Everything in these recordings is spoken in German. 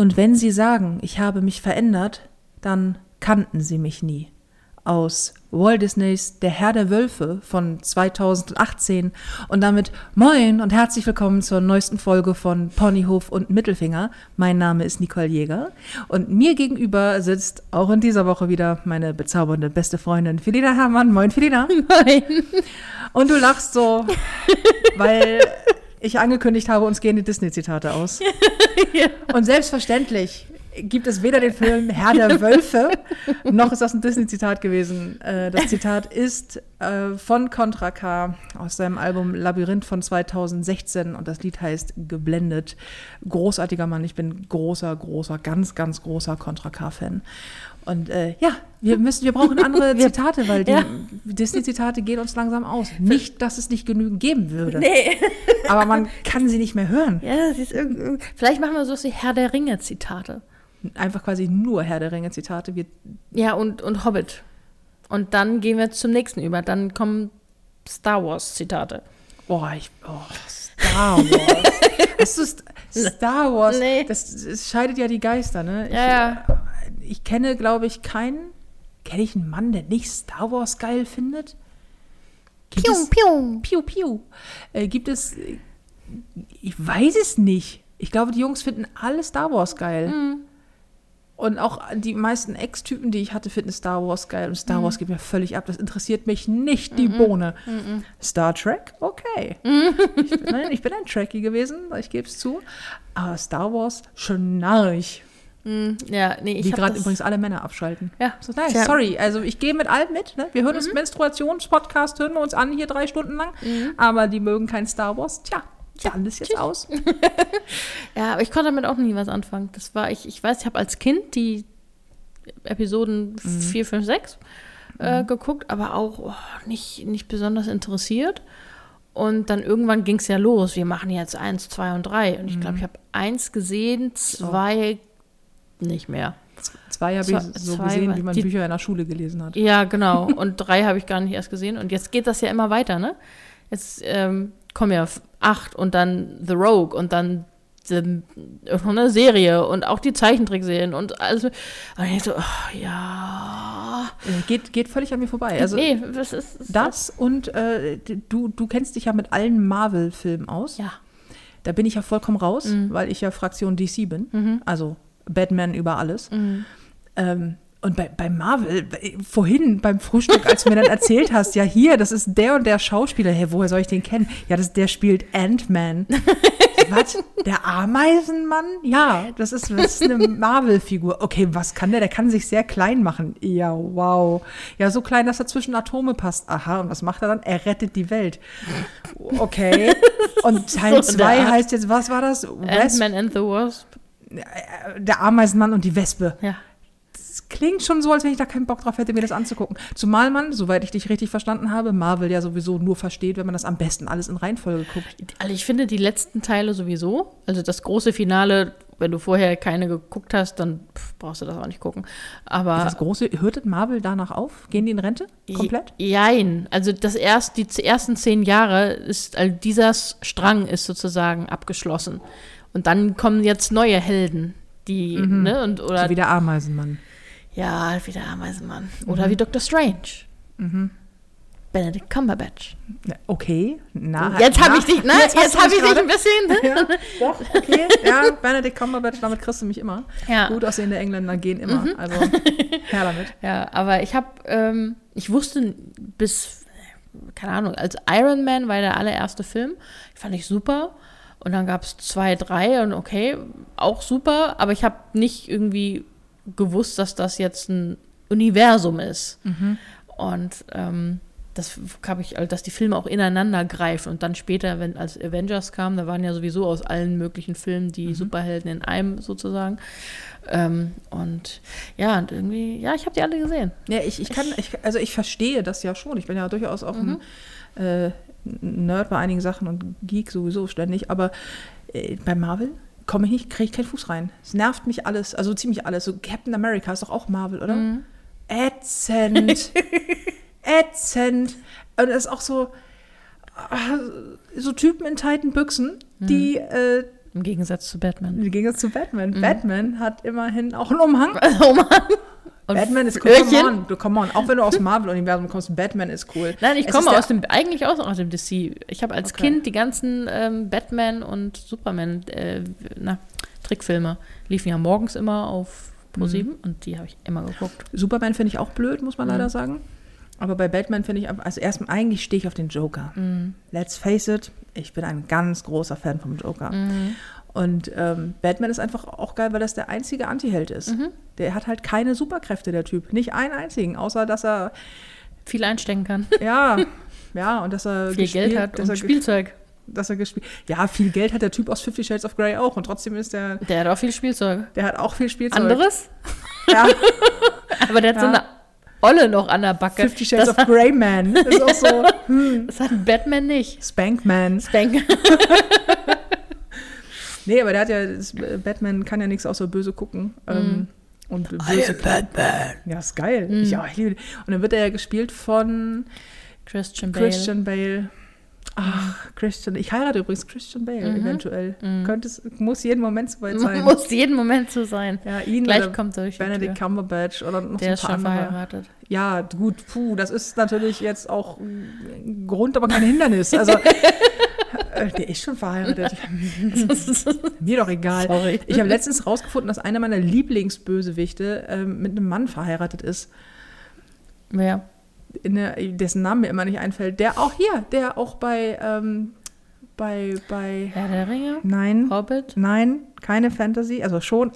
Und wenn Sie sagen, ich habe mich verändert, dann kannten Sie mich nie. Aus Walt Disneys Der Herr der Wölfe von 2018 und damit moin und herzlich willkommen zur neuesten Folge von Ponyhof und Mittelfinger. Mein Name ist Nicole Jäger und mir gegenüber sitzt auch in dieser Woche wieder meine bezaubernde beste Freundin Felina Herrmann. Moin Felina. Moin. Und du lachst so, weil ich angekündigt habe, uns gehen die Disney-Zitate aus. ja. Und selbstverständlich gibt es weder den Film Herr der Wölfe, noch ist das ein Disney-Zitat gewesen. Äh, das Zitat ist äh, von Contra K aus seinem Album Labyrinth von 2016 und das Lied heißt Geblendet. Großartiger Mann, ich bin großer, großer, ganz, ganz großer Contra K-Fan. Und äh, ja, wir müssen, wir brauchen andere Zitate, weil die ja. Disney-Zitate gehen uns langsam aus. Nicht, dass es nicht genügend geben würde. Nee. Aber man kann sie nicht mehr hören. Ja, das ist irgendwie, vielleicht machen wir so wie Herr der Ringe-Zitate. Einfach quasi nur Herr der Ringe-Zitate. Ja, und, und Hobbit. Und dann gehen wir zum nächsten über. Dann kommen Star Wars-Zitate. Boah, ich. Oh, Star Wars. Hast du Star Wars? Nee. Das, das scheidet ja die Geister, ne? Ja, ja. Ich, kenne, glaube ich, keinen. Kenne ich einen Mann, der nicht Star Wars geil findet? Gibt piu, es, piu. Piu, piu. Äh, gibt es. Ich weiß es nicht. Ich glaube, die Jungs finden alle Star Wars geil. Mhm. Und auch die meisten Ex-Typen, die ich hatte, finden Star Wars geil. Und Star mhm. Wars geht mir völlig ab. Das interessiert mich nicht, die mhm. Bohne. Mhm. Star Trek, okay. Mhm. Ich, bin, ich, bin, ein Trekkie gewesen, ich gebe es zu. Aber Star Wars, schnarch. Mhm. Ja, nee, ich Wie gerade übrigens alle Männer abschalten. Ja. So, nein, ja. sorry. Also ich gehe mit allen mit. Ne? Wir hören mhm. uns Menstruationspodcast, hören wir uns an hier drei Stunden lang. Aber die mögen kein Star Wars. Tja, dann ist jetzt aus. ja, aber ich konnte damit auch nie was anfangen. Das war, ich, ich weiß, ich habe als Kind die Episoden mhm. 4, 5, 6 äh, mhm. geguckt, aber auch oh, nicht, nicht besonders interessiert. Und dann irgendwann ging es ja los. Wir machen jetzt eins, zwei und drei. Und ich glaube, mhm. ich habe eins gesehen, zwei oh. Nicht mehr. Zwei habe ich so gesehen, wie man die, Bücher in der Schule gelesen hat. Ja, genau. Und drei habe ich gar nicht erst gesehen. Und jetzt geht das ja immer weiter, ne? Jetzt ähm, kommen ja acht und dann The Rogue und dann eine Serie und auch die Zeichentrickserien und also und ich so, oh, ja. Äh, geht, geht völlig an mir vorbei. Also nee, das ist das, das und äh, du, du kennst dich ja mit allen Marvel-Filmen aus. Ja. Da bin ich ja vollkommen raus, mhm. weil ich ja Fraktion DC bin. Mhm. Also Batman über alles. Mhm. Ähm, und bei, bei Marvel, vorhin beim Frühstück, als du mir dann erzählt hast, ja hier, das ist der und der Schauspieler, hey, woher soll ich den kennen? Ja, das, der spielt Ant-Man. was? Der Ameisenmann? Ja, das ist, das ist eine Marvel-Figur. Okay, was kann der? Der kann sich sehr klein machen. Ja, wow. Ja, so klein, dass er zwischen Atome passt. Aha, und was macht er dann? Er rettet die Welt. Okay. Und Teil 2 so heißt jetzt, was war das? Ant-Man and the Wasp. Der Ameisenmann und die Wespe. Ja klingt schon so, als wenn ich da keinen Bock drauf hätte, mir das anzugucken. Zumal man, soweit ich dich richtig verstanden habe, Marvel ja sowieso nur versteht, wenn man das am besten alles in Reihenfolge guckt. Also ich finde die letzten Teile sowieso, also das große Finale, wenn du vorher keine geguckt hast, dann brauchst du das auch nicht gucken. Aber das große, hörtet Marvel danach auf? Gehen die in Rente? Komplett? Jein. Also das erst, die ersten zehn Jahre ist, also dieser Strang ist sozusagen abgeschlossen. Und dann kommen jetzt neue Helden, die, mhm. ne, und, oder. So wie der Ameisenmann. Ja, wie der Ameisenmann. Oder mhm. wie Dr. Strange. Mhm. Benedict Cumberbatch. Okay, na. Jetzt habe ich dich, ne? Jetzt, jetzt habe ich dich ein bisschen. Ne? Ja, doch, okay. Ja, Benedict Cumberbatch, damit kriegst du mich immer. Ja. Gut aussehende Engländer gehen immer. Mhm. Also, her damit. Ja, aber ich habe, ähm, ich wusste bis, keine Ahnung, als Iron Man war der allererste Film. Fand ich super. Und dann gab es zwei, drei und okay, auch super. Aber ich habe nicht irgendwie gewusst, dass das jetzt ein Universum ist. Mhm. Und ähm, das habe ich, dass die Filme auch ineinander greifen. Und dann später, wenn als Avengers kam, da waren ja sowieso aus allen möglichen Filmen die mhm. Superhelden in einem sozusagen. Ähm, und ja, und irgendwie, ja, ich habe die alle gesehen. Ja, ich, ich kann, ich, also ich verstehe das ja schon. Ich bin ja durchaus auch mhm. ein äh, Nerd bei einigen Sachen und Geek sowieso ständig, aber äh, bei Marvel komme ich nicht, kriege ich keinen Fuß rein. Es nervt mich alles, also ziemlich alles. So Captain America ist doch auch Marvel, oder? Mhm. Ätzend. Ätzend. Und das ist auch so, so Typen in tighten Büchsen, die mhm. äh, Im Gegensatz zu Batman. Im Gegensatz zu Batman. Batman hat immerhin auch einen Umhang. Mann. Und Batman ist cool. Come on, du, come on. Auch wenn du aus dem Marvel-Universum kommst, Batman ist cool. Nein, ich Es komme aus dem, eigentlich auch aus dem DC. Ich habe als Okay. Kind die ganzen ähm, Batman und Superman äh, na, Trickfilme liefen ja morgens immer auf Mhm. Pro7 und die habe ich immer geguckt. Superman finde ich auch blöd, muss man Mhm. leider sagen. Aber bei Batman finde ich, also erstmal, eigentlich stehe ich auf den Joker. Mhm. Let's face it, ich bin ein ganz großer Fan vom Joker. Und ähm, Batman ist einfach auch geil, weil das der einzige Antiheld ist. Mhm. Der hat halt keine Superkräfte, der Typ. Nicht einen einzigen, außer dass er, Viel einstecken kann. ja, ja, und dass er Viel gespielt- Geld hat dass und er, Spielzeug. dass er gespielt. Ja, viel Geld hat der Typ aus Fifty Shades of Grey auch und trotzdem ist der, Der hat auch viel Spielzeug. der hat auch viel Spielzeug. Anderes? Ja, Aber der hat so Ja. eine Olle noch an der Backe. Fifty Shades das, of Grey Man ist auch so das hat Batman nicht. Spank Man. Spank. Nee, aber der hat ja, das, äh, Batman kann ja nichts außer böse gucken. Ähm, und böse Batman. Ja, ist geil. Mhm. Ich, ja, ich liebe den. Und dann wird er ja gespielt von Christian Bale. Christian Bale. Ach, Christian. Ich heirate übrigens Christian Bale, Mhm. eventuell. Mhm. Könnte es, muss jeden Moment soweit sein. Muss jeden Moment so sein. ja, ihn Gleich kommt durch Benedict. Cumberbatch oder noch Der so ein schon paar andere. verheiratet. Ja, gut, puh, das ist natürlich jetzt auch ein Grund, aber kein Hindernis. Also, der ist schon verheiratet. Mir doch egal. Sorry. Ich habe letztens rausgefunden, dass einer meiner Lieblingsbösewichte ähm, mit einem Mann verheiratet ist, Wer? in der, dessen Name mir immer nicht einfällt. Der auch hier, der auch bei, ähm, bei, bei, Herr der Ringe? nein, Hobbit? nein, keine Fantasy, also schon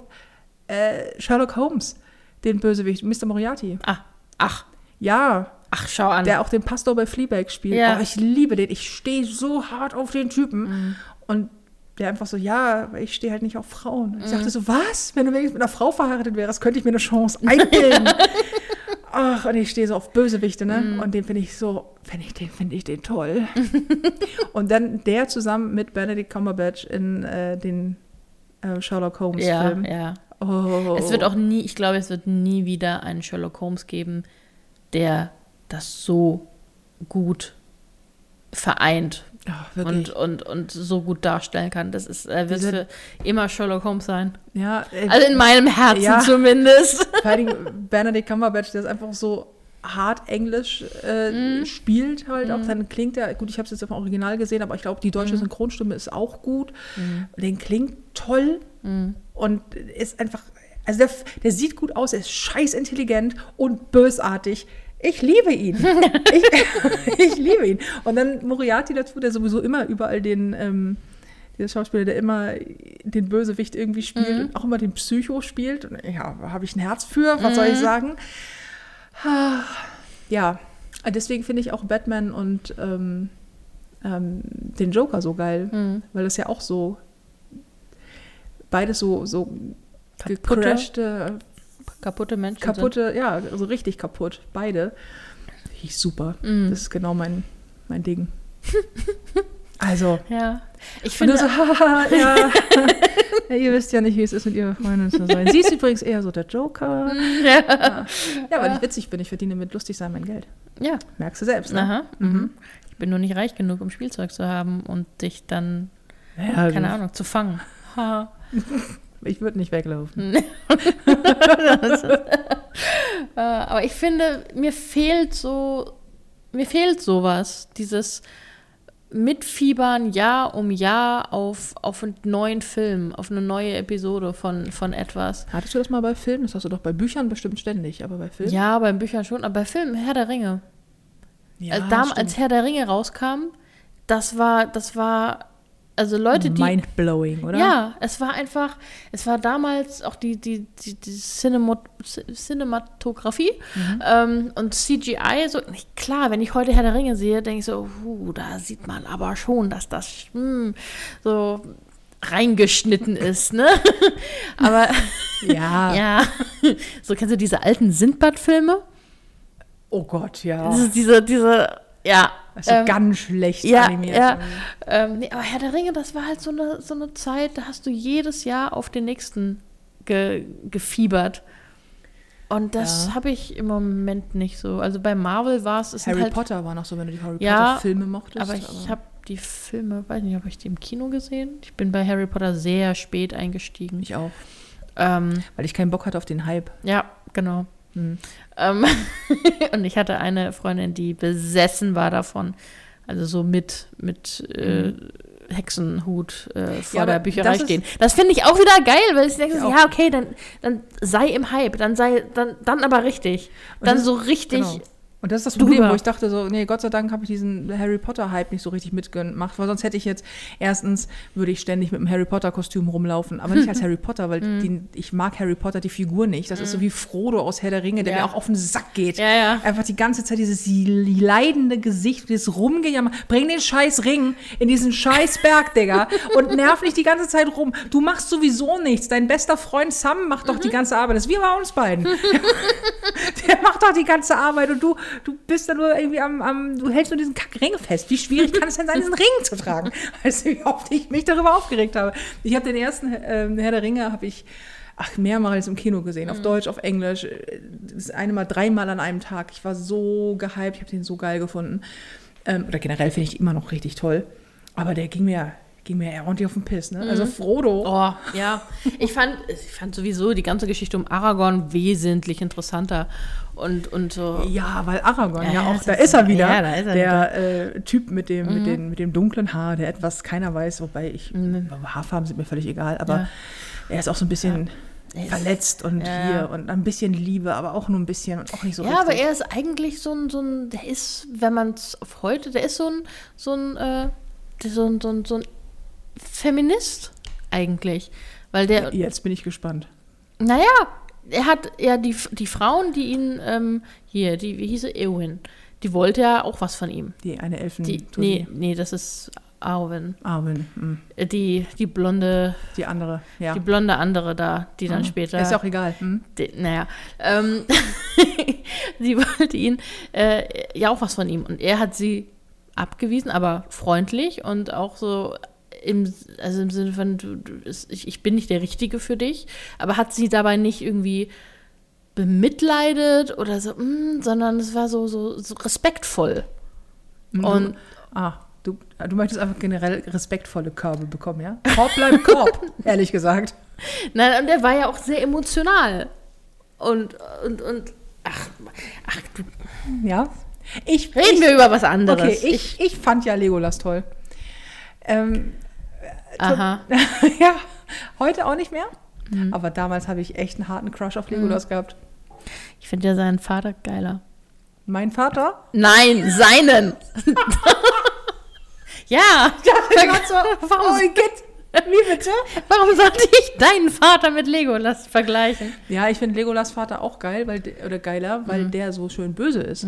äh, Sherlock Holmes, den Bösewicht, Mr. Moriarty. Ah, ach, Ja, ach, schau an. der auch den Pastor bei Fleabag spielt. Ja. Oh, ich liebe den. Ich stehe so hart auf den Typen. Mhm. Und der einfach so, ja, ich stehe halt nicht auf Frauen. Ich Mhm. sagte so, was? Wenn du wenigstens mit einer Frau verheiratet wärst, könnte ich mir eine Chance einbilden. Ach, und ich stehe so auf Bösewichte, ne? Mhm. Und den finde ich so, finde ich den, finde ich den toll. und dann der zusammen mit Benedict Cumberbatch in äh, den äh, Sherlock ja, Holmes-Film. ja. Oh. Es wird auch nie, ich glaube, es wird nie wieder einen Sherlock Holmes geben, der das so gut vereint Ja, und, und, und so gut darstellen kann. Das ist, er wird Diese- für immer Sherlock Holmes sein. ja, äh, Also in meinem Herzen Ja. zumindest. Vor allem Benedict Cumberbatch, der ist einfach so hart Englisch äh, Mhm. spielt halt auch. Dann klingt er, gut, ich habe es jetzt auf dem Original gesehen, aber ich glaube, die Mhm. deutsche Synchronstimme ist auch gut. Den klingt toll Mhm. und ist einfach, also der, der sieht gut aus, er ist scheiß intelligent und bösartig. Ich liebe ihn. ich, ich liebe ihn. Und dann Moriarty dazu, der sowieso immer überall den, ähm, dieser Schauspieler, der immer den Bösewicht irgendwie spielt Mhm. und auch immer den Psycho spielt. Und ja, habe ich ein Herz für, was soll ich Mhm. sagen? Ja, deswegen finde ich auch Batman und ähm, ähm, den Joker so geil, Mhm. weil das ja auch so beides so, so gecrashte, kaputte Menschen kaputte, ja, also richtig kaputt, beide. Finde ich super. Mhm. Das ist genau mein, mein Ding. Also, sind. Ja. Ich finde, so, haha, ja. ja, ihr wisst ja nicht, wie es ist, mit ihrer Freundin zu sein. Sie ist übrigens eher so der Joker. ja. Ja, weil ich witzig bin, ich verdiene mit lustig sein mein Geld. ja. Merkst du selbst, ne? Aha. Mhm. Ich bin nur nicht reich genug, um Spielzeug zu haben und dich dann, Ja, keine Ahnung, zu fangen. Ich würde nicht weglaufen. Äh, aber ich finde, mir fehlt so, mir fehlt sowas, dieses Mitfiebern Jahr um Jahr auf, auf einen neuen Film, auf eine neue Episode von, von etwas. Hattest du das mal bei Filmen? Das hast du doch bei Büchern bestimmt ständig, aber bei Filmen? Ja, bei Büchern schon, aber bei Filmen, Herr der Ringe. Ja, als, dam- stimmt. als Herr der Ringe rauskam, das war, das war, also Leute, die. Mindblowing, oder? Ja, es war einfach, es war damals auch die, die, die, die Cinema, Cinematografie Mhm. ähm, und CGI. So, nicht klar, wenn ich heute Herr der Ringe sehe, denke ich so, uh, da sieht man aber schon, dass das hm, so reingeschnitten ist, ne? aber Ja. ja, so kennst du diese alten Sindbad-Filme? Oh Gott, ja. Das ist diese, diese, ja. Ist ähm, ganz schlecht ja, animiert. ja. Ähm, nee, aber Herr der Ringe, das war halt so eine, so eine Zeit, da hast du jedes Jahr auf den nächsten ge, gefiebert. Und das Ja. habe ich im Moment nicht so. Also bei Marvel war es, Harry halt, Potter war noch so, wenn du die Harry Ja, Potter Filme mochtest. aber ich habe die Filme, weiß nicht, habe ich die im Kino gesehen? Ich bin bei Harry Potter sehr spät eingestiegen. Ich auch. Ähm, Weil ich keinen Bock hatte auf den Hype. ja, genau. Hm. Ähm, und ich hatte eine Freundin, die besessen war davon. Also so mit, mit äh, Hexenhut äh, vor Ja, der Bücherei das stehen. Das finde ich auch wieder geil, weil ich denke, Ja, okay, dann, dann sei im Hype, dann sei, dann, dann aber richtig. Dann so richtig. Genau. Und das ist das Problem, drüber. wo ich dachte so, nee, Gott sei Dank habe ich diesen Harry Potter-Hype nicht so richtig mitgemacht, weil sonst hätte ich jetzt, erstens würde ich ständig mit einem Harry Potter-Kostüm rumlaufen, aber nicht als Harry Potter, weil Mhm. die, ich mag Harry Potter, die Figur nicht. Das ist so wie Frodo aus Herr der Ringe, der Ja. mir auch auf den Sack geht. Ja, ja. Einfach die ganze Zeit dieses leidende Gesicht, dieses Rumgejammer. Bring den scheiß Ring in diesen scheiß Berg, Digga, und nerv nicht die ganze Zeit rum. Du machst sowieso nichts. Dein bester Freund Sam macht doch die ganze Arbeit. Das ist wie bei uns beiden. Macht doch die ganze Arbeit und du, du bist da nur irgendwie am, am du hältst nur diesen Kackring fest. Wie schwierig kann es denn sein, diesen Ring zu tragen? Weißt du, wie oft ich mich darüber aufgeregt habe. Ich habe den ersten ähm, Herr der Ringe, habe ich ach, mehrmals im Kino gesehen, auf Deutsch, auf Englisch. Das eine Mal, dreimal an einem Tag. Ich war so gehypt, ich habe den so geil gefunden. Ähm, oder generell finde ich immer noch richtig toll. Aber der ging mir, ging mir eher ordentlich auf den Piss. Ne? Also Frodo. Oh, ja. Ich fand, ich fand sowieso die ganze Geschichte um Aragorn wesentlich interessanter. Und, und so. Ja, weil Aragorn, ja, Ja, auch, da ist- ist er wieder. ja, da ist er Mhm. der äh, Typ mit dem, mit, den, mit dem dunklen Haar, der etwas keiner weiß, wobei ich, Haarfarben sind mir völlig egal, aber Ja. er ist auch so ein bisschen Er verletzt und Ja. hier und ein bisschen Liebe, aber auch nur ein bisschen und auch nicht so ja, richtig. aber er ist eigentlich so ein, so ein der ist, wenn man es auf heute, der ist so ein, so ein, äh, so ein, so ein, so ein Feminist eigentlich. Weil der, Jetzt bin ich gespannt. naja, er hat ja die, die Frauen, die ihn, ähm, hier, die, wie hieß sie, Eowyn, die wollte ja auch was von ihm. Die eine Elfen. Die, nee, nee, das ist Arwen. Arwen, hm. Äh, Die, die blonde, die andere, ja. die blonde andere da, die dann Mhm. später. Ist ja auch egal. Hm? Die, naja, ähm, sie wollte ihn, äh, ja auch was von ihm. Und er hat sie abgewiesen, aber freundlich und auch so im, also im Sinne von, du, du, ich, ich bin nicht der Richtige für dich, aber hat sie dabei nicht irgendwie bemitleidet oder so, mm, sondern es war so, so, so respektvoll. Und Ah, du, du möchtest einfach generell respektvolle Körbe bekommen, ja? Korb bleibt Korb, ehrlich gesagt. nein, und er war ja auch sehr emotional. Und, und, und, ach, ach, du, Ja. Ich, reden ich, wir über was anderes. Okay, ich, ich fand ja Legolas toll. Ähm, Aha. ja, heute auch nicht mehr. Mhm. Aber damals habe ich echt einen harten Crush auf Legolas gehabt. Ich finde ja seinen Vater geiler. Mein Vater? Nein, seinen. ja. Warum? Oh, Igitt. Wie bitte? Warum sollte ich deinen Vater mit Legolas vergleichen? Ja, ich finde Legolas Vater auch geil, weil, de- oder geiler, weil Mhm. der so schön böse ist.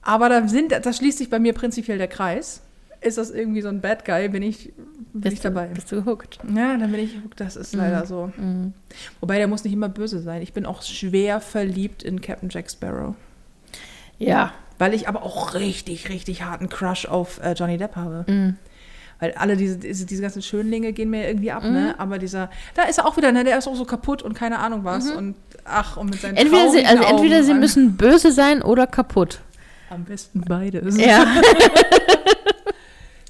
Aber da sind, da schließt sich bei mir prinzipiell der Kreis. Ist das irgendwie so ein Bad Guy, bin ich, bin ich dabei. Du, bist du gehuckt? Ja, dann bin ich, das ist leider so. Mhm. Wobei, der muss nicht immer böse sein. Ich bin auch schwer verliebt in Captain Jack Sparrow. Ja. Weil ich aber auch richtig, richtig harten Crush auf äh, Johnny Depp habe. Mhm. Weil alle diese, diese, diese ganzen Schönlinge gehen mir irgendwie ab, ne? Aber dieser, da ist er auch wieder, ne? Der ist auch so kaputt und keine Ahnung was. Und ach, und mit seinen Mhm. Entweder sie, also entweder sie Augen. müssen böse sein oder kaputt. Am besten beides. Ja.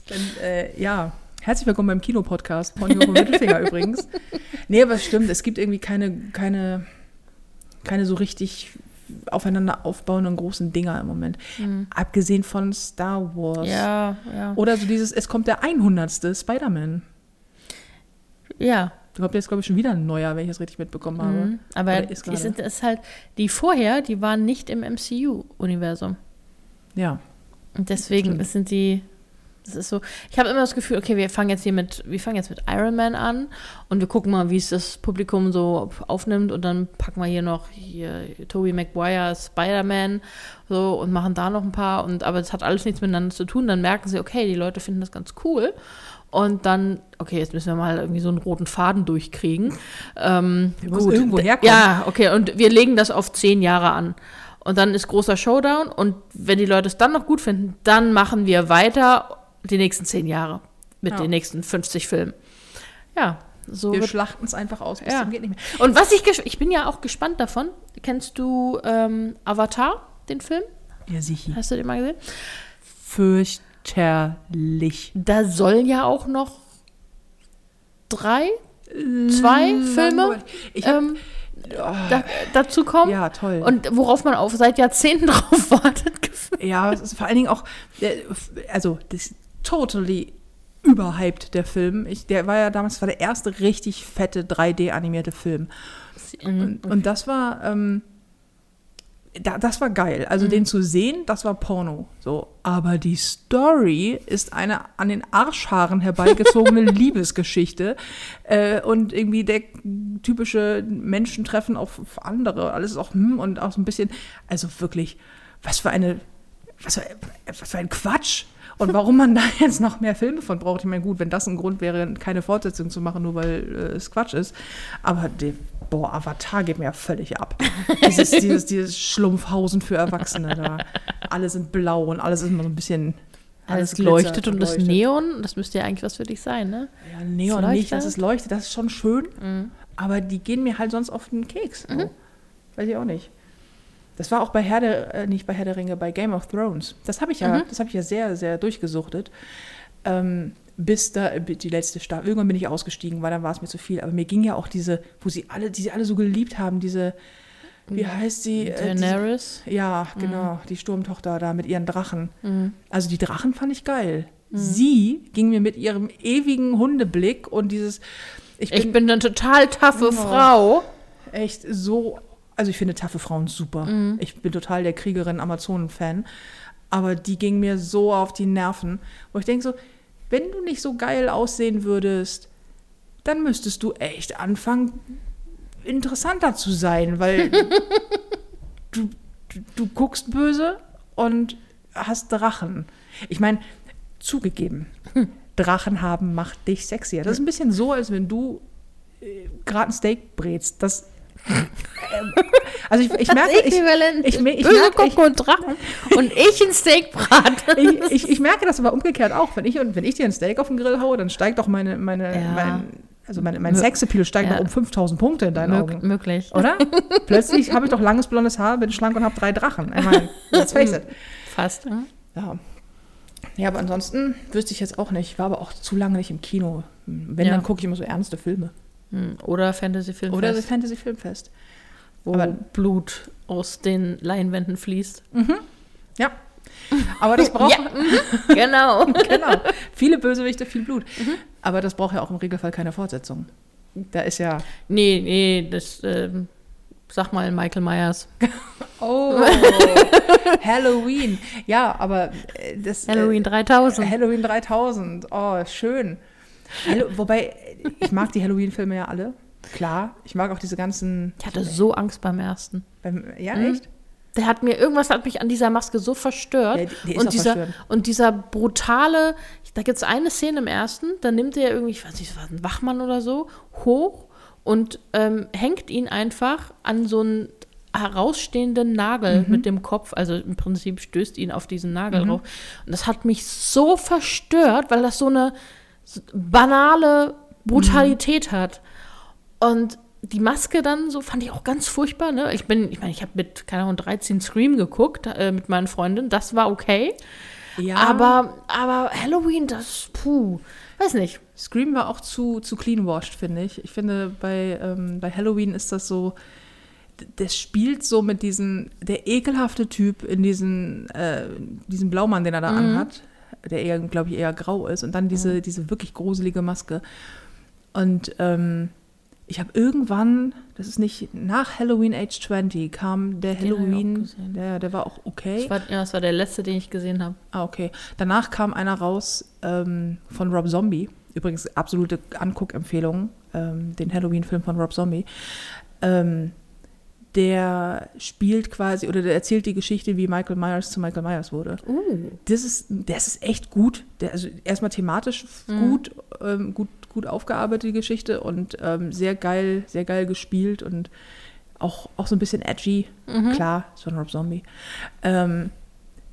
Dann, äh, ja, herzlich willkommen beim Kinopodcast. Ponyhof und Mittelfinger übrigens. Nee, aber es stimmt, es gibt irgendwie keine, keine, keine so richtig aufeinander aufbauenden großen Dinger im Moment. Abgesehen von Star Wars. Mhm. ja, ja. Oder so dieses, es kommt der 100. Spider-Man. Ja. Du habt jetzt, glaube ich, schon wieder ein neuer, wenn ich das richtig mitbekommen habe. Mhm. Aber Oder ist die sind es halt, die vorher, die waren nicht im MCU-Universum. Ja. Und deswegen sind die. Das ist so. Ich habe immer das Gefühl, okay, wir fangen jetzt hier mit, wir fangen jetzt mit Iron Man an und wir gucken mal, wie es das Publikum so aufnimmt und dann packen wir hier noch hier Tobey Maguire, Spider-Man so und machen da noch ein paar und aber es hat alles nichts miteinander zu tun. Dann merken sie, okay, die Leute finden das ganz cool. Und dann, okay, jetzt müssen wir mal irgendwie so einen roten Faden durchkriegen. Ähm, Der muss irgendwo herkommen. Ja, okay, und wir legen das auf zehn Jahre an. Und dann ist großer Showdown und wenn die Leute es dann noch gut finden, dann machen wir weiter die nächsten zehn Jahre mit Ja. den nächsten 50 Filmen. Ja, so Wir schlachten es einfach aus, bis Ja. zum geht nicht mehr. Und was ich, ich bin ja auch gespannt davon. Kennst du ähm, Avatar, den Film? Ja, sicher. Hast du den mal gesehen? fürchterlich. Da sollen ja auch noch drei, zwei Filme Ich hab, ähm, da, dazu kommen. ja, toll. Und worauf man auf seit Jahrzehnten drauf wartet. Ja, es ist vor allen Dingen auch, äh, also das totally überhyped, der Film. Ich, der war ja damals, war der erste richtig fette 3D-animierte Film. Und, und das war, ähm, da, das war geil. Also den zu sehen, das war Porno. So. Aber die Story ist eine an den Arschhaaren herbeigezogene Liebesgeschichte. Äh, und irgendwie der typische Menschentreffen auf, auf andere. Alles ist auch hm und auch so ein bisschen, also wirklich, was für eine, was für, was für ein Quatsch. Und warum man da jetzt noch mehr Filme von braucht, ich meine, gut, wenn das ein Grund wäre, keine Fortsetzung zu machen, nur weil äh, es Quatsch ist. Aber die, boah, Avatar geht mir ja völlig ab. Dieses, dieses, dieses Schlumpfhausen für Erwachsene da. Alle sind blau und alles ist immer so ein bisschen. Alles glitzert leuchtet und das leuchtet. Neon, das müsste ja eigentlich was für dich sein, ne? Ja, Neon Das nicht, dass es leuchtet, das ist schon schön. Mhm. Aber die gehen mir halt sonst auf den Keks. So. Weiß ich auch nicht. Das war auch bei Herr der, äh, nicht bei Herr der Ringe, bei Game of Thrones. Das habe ich ja, das habe ich ja sehr, sehr durchgesuchtet. Ähm, bis da die letzte Staffel. Irgendwann bin ich ausgestiegen, weil dann war es mir zu viel. Aber mir ging ja auch diese, wo sie alle, die sie alle so geliebt haben, diese, wie heißt sie? Äh, diese, Daenerys. ja, genau, die Sturmtochter da mit ihren Drachen. Mhm. Also die Drachen fand ich geil. Sie ging mir mit ihrem ewigen Hundeblick und dieses, ich bin, Ich bin eine total taffe Oh. Frau. echt so, also ich finde taffe Frauen super. Ich bin total der Kriegerin-Amazonen-Fan. Aber die ging mir so auf die Nerven, wo ich denke so, wenn du nicht so geil aussehen würdest, dann müsstest du echt anfangen, interessanter zu sein, weil du, du, du guckst böse und hast Drachen. Ich meine, zugegeben, Drachen haben macht dich sexier. Das ist ein bisschen so, als wenn du äh, gerade ein Steak brätst. Das, also ich, ich merke, ich, Äquivalent. ich, ich, merke, ich, und Drachen. Und ich ein Steak brate. ich, ich, merke das aber umgekehrt auch. Wenn ich, und wenn ich dir ein Steak auf den Grill haue, dann steigt doch meine, meine, Ja. mein, also meine, mein Sexappeal steigt Ja. doch um 5000 Punkte in deinen Mög Augen. möglich. Oder? Plötzlich habe ich doch langes blondes Haar, bin schlank und habe drei Drachen. Ich meine, let's face it. Fast. hm? Ja. Ja, aber ansonsten wüsste ich jetzt auch nicht. Ich war aber auch zu lange nicht im Kino. Wenn, Ja. dann gucke ich immer so ernste Filme. Hm. Oder Fantasy-Film. Oder das Fantasy-Filmfest. wo aber- Blut aus den Leinwänden fließt. Ja. Aber das braucht. Ja, mhm, genau. genau. Viele Bösewichte, viel Blut. Aber das braucht ja auch im Regelfall keine Fortsetzung. Da ist ja. Nee, nee, das, ähm, sag mal Michael Myers. Oh, Halloween. Ja, aber äh, das. Halloween Äh, 3000. Halloween 3000. Oh, schön. Wobei, ich mag die Halloween-Filme ja alle. Klar. Ich mag auch diese ganzen. Ich hatte so Angst beim ersten. Beim, ja, Mhm. echt? Der hat mir, irgendwas hat mich an dieser Maske so verstört. Ja, die- die und, dieser, und dieser brutale, da gibt es eine Szene im ersten, da nimmt er irgendwie, ich weiß nicht, was, ein Wachmann oder so, hoch und ähm, hängt ihn einfach an so einen herausstehenden Nagel Mhm. mit dem Kopf. Also im Prinzip stößt ihn auf diesen Nagel rauf. Und das hat mich so verstört, weil das so eine banale Brutalität hat. Und die Maske dann so fand ich auch ganz furchtbar. Ne? Ich bin, ich meine, ich habe mit, keine Ahnung, 13 Scream geguckt äh, mit meinen Freundinnen. Das war okay. Ja. Aber, aber Halloween, das, puh, weiß nicht. Scream war auch zu, zu clean-washed, finde ich. Ich finde, bei, ähm, bei Halloween ist das so, das spielt so mit diesem, der ekelhafte Typ in diesen, äh, diesem Blaumann, den er da anhat, der eher, glaube ich, eher grau ist und dann diese, diese wirklich gruselige Maske. Und ähm, ich habe irgendwann, das ist nicht, nach Halloween Age 20 kam der Den Halloween, der, der war auch okay. Das war, ja, das war der letzte, den ich gesehen habe. Ah, okay. Danach kam einer raus ähm, von Rob Zombie. Übrigens absolute Anguckempfehlung, ähm, den Halloween-Film von Rob Zombie. Ähm, der spielt quasi oder der erzählt die Geschichte, wie Michael Myers zu Michael Myers wurde. Uh. Das ist, das ist echt gut. Der, also erstmal thematisch gut, ähm, gut, gut aufgearbeitet, die Geschichte und ähm, sehr geil, sehr geil gespielt und auch, auch so ein bisschen edgy. Klar, ist von Rob Zombie. Ähm,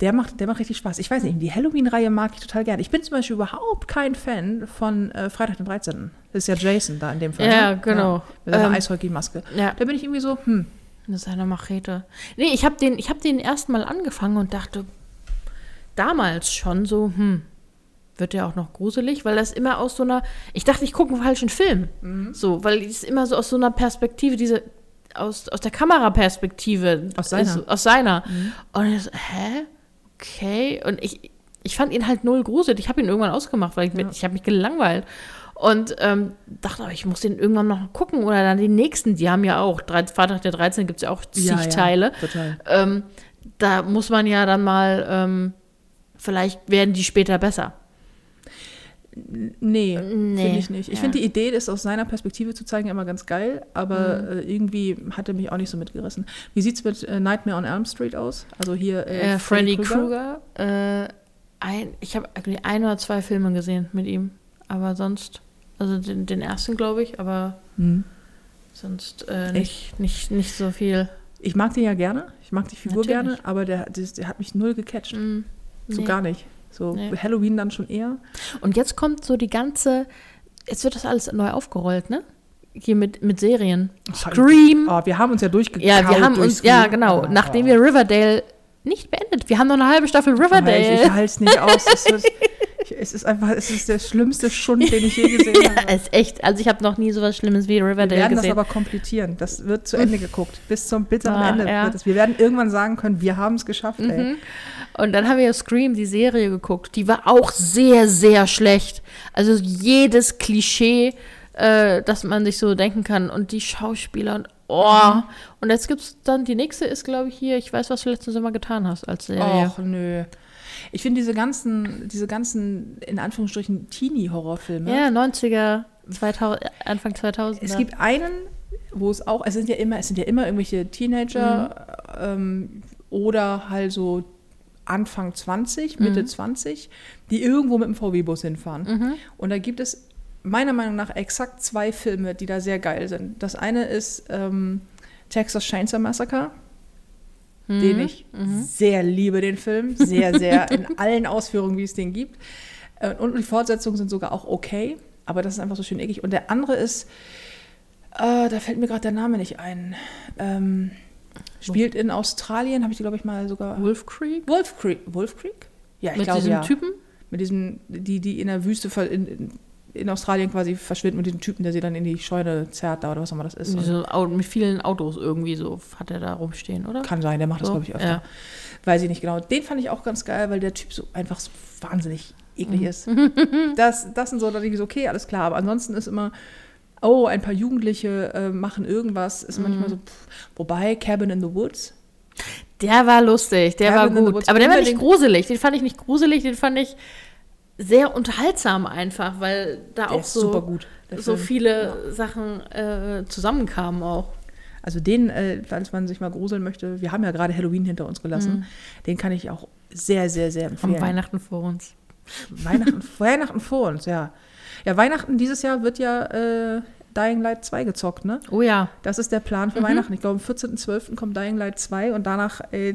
der macht, der macht richtig Spaß. Ich weiß nicht, die Halloween-Reihe mag ich total gerne. Ich bin zum Beispiel überhaupt kein Fan von äh, Freitag den 13. Das ist ja Jason da in dem Fall. Ja, ne? genau. mit seiner Ähm, Eishockey-Maske. Ja. Da bin ich irgendwie so, hm, Mit seiner Machete. Nee, ich habe den, ich hab den ersten Mal angefangen und dachte, damals schon so, hm, wird der auch noch gruselig, weil das immer aus so einer, ich dachte, ich gucke einen falschen Film. Mhm. So, weil es immer so aus so einer Perspektive, diese, aus, aus der Kameraperspektive. Aus seiner. Ist, aus seiner. Und ich so, hä? Okay. Und ich, ich fand ihn halt null gruselig. Ich habe ihn irgendwann ausgemacht, weil ich, mit, ich habe mich gelangweilt. Und ähm, dachte, aber ich muss den irgendwann noch gucken. Oder dann die nächsten, die haben ja auch, drei, Freitag der 13 gibt es ja auch zig Ja, ja, Teile. total. Ähm, da muss man ja dann mal, ähm, vielleicht werden die später besser. Nee, Nee, finde ich nicht. Ich ja. finde die Idee, das aus seiner Perspektive zu zeigen, immer ganz geil, aber Mhm. äh, irgendwie hat er mich auch nicht so mitgerissen. Wie sieht es mit äh, Nightmare on Elm Street aus? Also hier Äh, Freddy Krueger. Äh, ein, ich habe ein oder zwei Filme gesehen mit ihm. Aber sonst, also den, den ersten, glaube ich, aber Hm. sonst äh, nicht, nicht, nicht so viel. Ich mag den ja gerne, ich mag die Figur Natürlich. gerne, aber der, der, der hat mich null gecatcht. Mm, So nee. gar nicht. So Nee. Halloween dann schon eher. Und jetzt kommt so die ganze, jetzt wird das alles neu aufgerollt, ne? Hier mit, mit Serien. Scream. Oh, wir haben uns ja durchgekaut. Ja, wir haben uns, ja genau, nachdem wir Riverdale nicht beendet. Wir haben noch eine halbe Staffel Oh, Ich, ich Riverdale. halte es nicht aus. Es ist, es ist einfach, es ist der schlimmste Schund, den ich je gesehen Ja, habe. ist echt. Also ich habe noch nie sowas Schlimmes wie Wir Riverdale werden gesehen. das aber komplettieren. Das wird zu Ende geguckt. Bis zum bitteren Ah, Ende ja. wird es. Wir werden irgendwann sagen können, wir haben es geschafft. Ey. Mhm. Und dann haben wir Scream, die Serie, geguckt. Die war auch sehr, sehr schlecht. Also jedes Klischee, äh, das man sich so denken kann. Und die Schauspieler und oh. Und jetzt gibt es dann, die nächste ist, glaube ich, hier, ich weiß, was du letzten Sommer getan hast als Serie. Och, nö. Ich finde diese ganzen, diese ganzen, in Anführungsstrichen, Teenie-Horrorfilme. Ja, 90er, 2000, Anfang 2000. Es gibt einen, wo es auch, es sind ja immer, es sind ja immer irgendwelche Teenager ähm, oder halt so Anfang 20, Mitte 20, die irgendwo mit dem VW-Bus hinfahren. Und da gibt es meiner Meinung nach exakt zwei Filme, die da sehr geil sind. Das eine ist ähm, Texas Chainsaw Massacre, den ich sehr liebe, den Film. Sehr, sehr in allen Ausführungen, wie es den gibt. Äh, Und die Fortsetzungen sind sogar auch okay, aber das ist einfach so schön eckig. Und der andere ist, äh, da fällt mir gerade der Name nicht ein. Ähm, spielt in Australien, habe ich die, glaube ich, mal sogar. Wolf Creek Wolf Creek. Wolf Creek? Ja, ich mit glaube diesem ja. Typen. Mit diesem, die, die in der Wüste ver- in, in, in Australien quasi verschwinden mit diesem Typen, der sie dann in die Scheune zerrt da oder was auch immer das ist. So, mit vielen Autos irgendwie so hat er da rumstehen, oder? kann sein, der macht das, So, glaube ich, öfter. ja. Weiß ich nicht genau. Den fand ich auch ganz geil, weil der Typ so einfach so wahnsinnig eklig Mhm. ist. Das, das sind so, da denke ich so, okay, alles klar. Aber ansonsten ist immer, oh, ein paar Jugendliche äh, machen irgendwas, ist Mhm. manchmal so, pff. wobei Cabin in the Woods, Der war lustig, der Cabin in war gut. Aber der war nicht gruselig. Den fand ich nicht gruselig, den fand ich sehr unterhaltsam einfach, weil da der auch so, gut. so viele Sachen äh, zusammenkamen auch. Also den, äh, falls man sich mal gruseln möchte, wir haben ja gerade Halloween hinter uns gelassen, den kann ich auch sehr, sehr, sehr empfehlen. Weihnachten vor uns. Weihnachten, Weihnachten vor uns, ja. Ja, Weihnachten dieses Jahr wird ja äh, Dying Light 2 gezockt, ne? Oh ja. Das ist der Plan Mhm. für Weihnachten. Ich glaube, am 14.12. kommt Dying Light 2 und danach äh,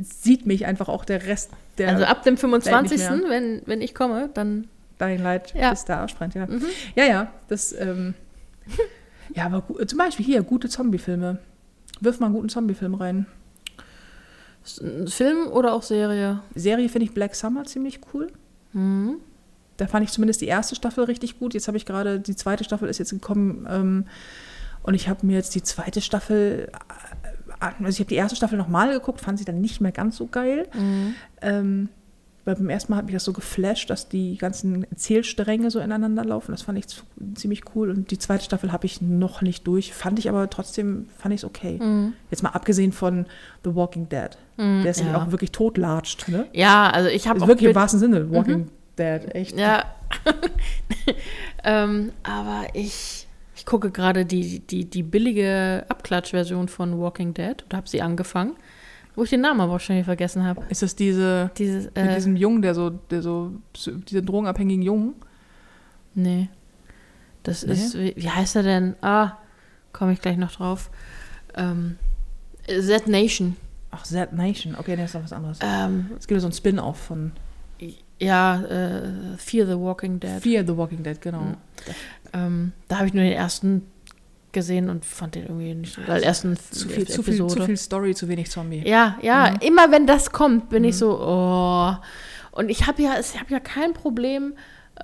sieht mich einfach auch der Rest der also ab dem Welt 25., nicht mehr. wenn, wenn ich komme, dann. Dying Light Ja. bis der Arschbrand, ja. Mhm. Ja, ja, das, ähm, ja, aber zum Beispiel hier, gute Zombie-Filme. Wirf mal einen guten Zombie-Film rein. Ist ein Film oder auch Serie? Serie finde ich Black Summer ziemlich cool. Mhm. Da fand ich zumindest die erste Staffel richtig gut. Jetzt habe ich gerade, die zweite Staffel ist jetzt gekommen ähm, und ich habe mir jetzt die zweite Staffel, also ich habe die erste Staffel nochmal geguckt, fand sie dann nicht mehr ganz so geil. Mhm. Ähm, weil beim ersten Mal hat mich das so geflasht, dass die ganzen Erzählstränge so ineinander laufen. Das fand ich ziemlich cool. Und die zweite Staffel habe ich noch nicht durch. Fand ich aber trotzdem, fand ich es okay. Mhm. Jetzt mal abgesehen von The Walking Dead. Mhm, Der sich ja. auch wirklich totlatscht. Ne? Ja, also ich habe Also auch wirklich im wahrsten Sinne Walking Dead. Echt. Ja. ähm, aber ich, ich gucke gerade die, die, die billige Abklatschversion von Walking Dead und habe sie angefangen, wo ich den Namen aber auch schon wieder vergessen habe. Ist das diese Dieses, mit äh, diesem Jungen, der so, der so, diese drogenabhängigen Jungen? nee. Das Nee? ist, wie, wie heißt er denn? Ah, komme ich gleich noch drauf. Ähm, Z Nation. Ach, Z Nation. Okay, der ist doch was anderes. Ähm, Es gibt so ein Spin-off von ja, äh, Fear the Walking Dead. Fear the Walking Dead, genau. Mhm. Ähm, da habe ich nur den ersten gesehen und fand den irgendwie nicht. Weil ersten Zu viel, zu, viel, zu viel Story, zu wenig Zombie. Ja, ja, Mhm. immer wenn das kommt, bin ich so, oh. Und ich habe ja, ich habe ja kein Problem,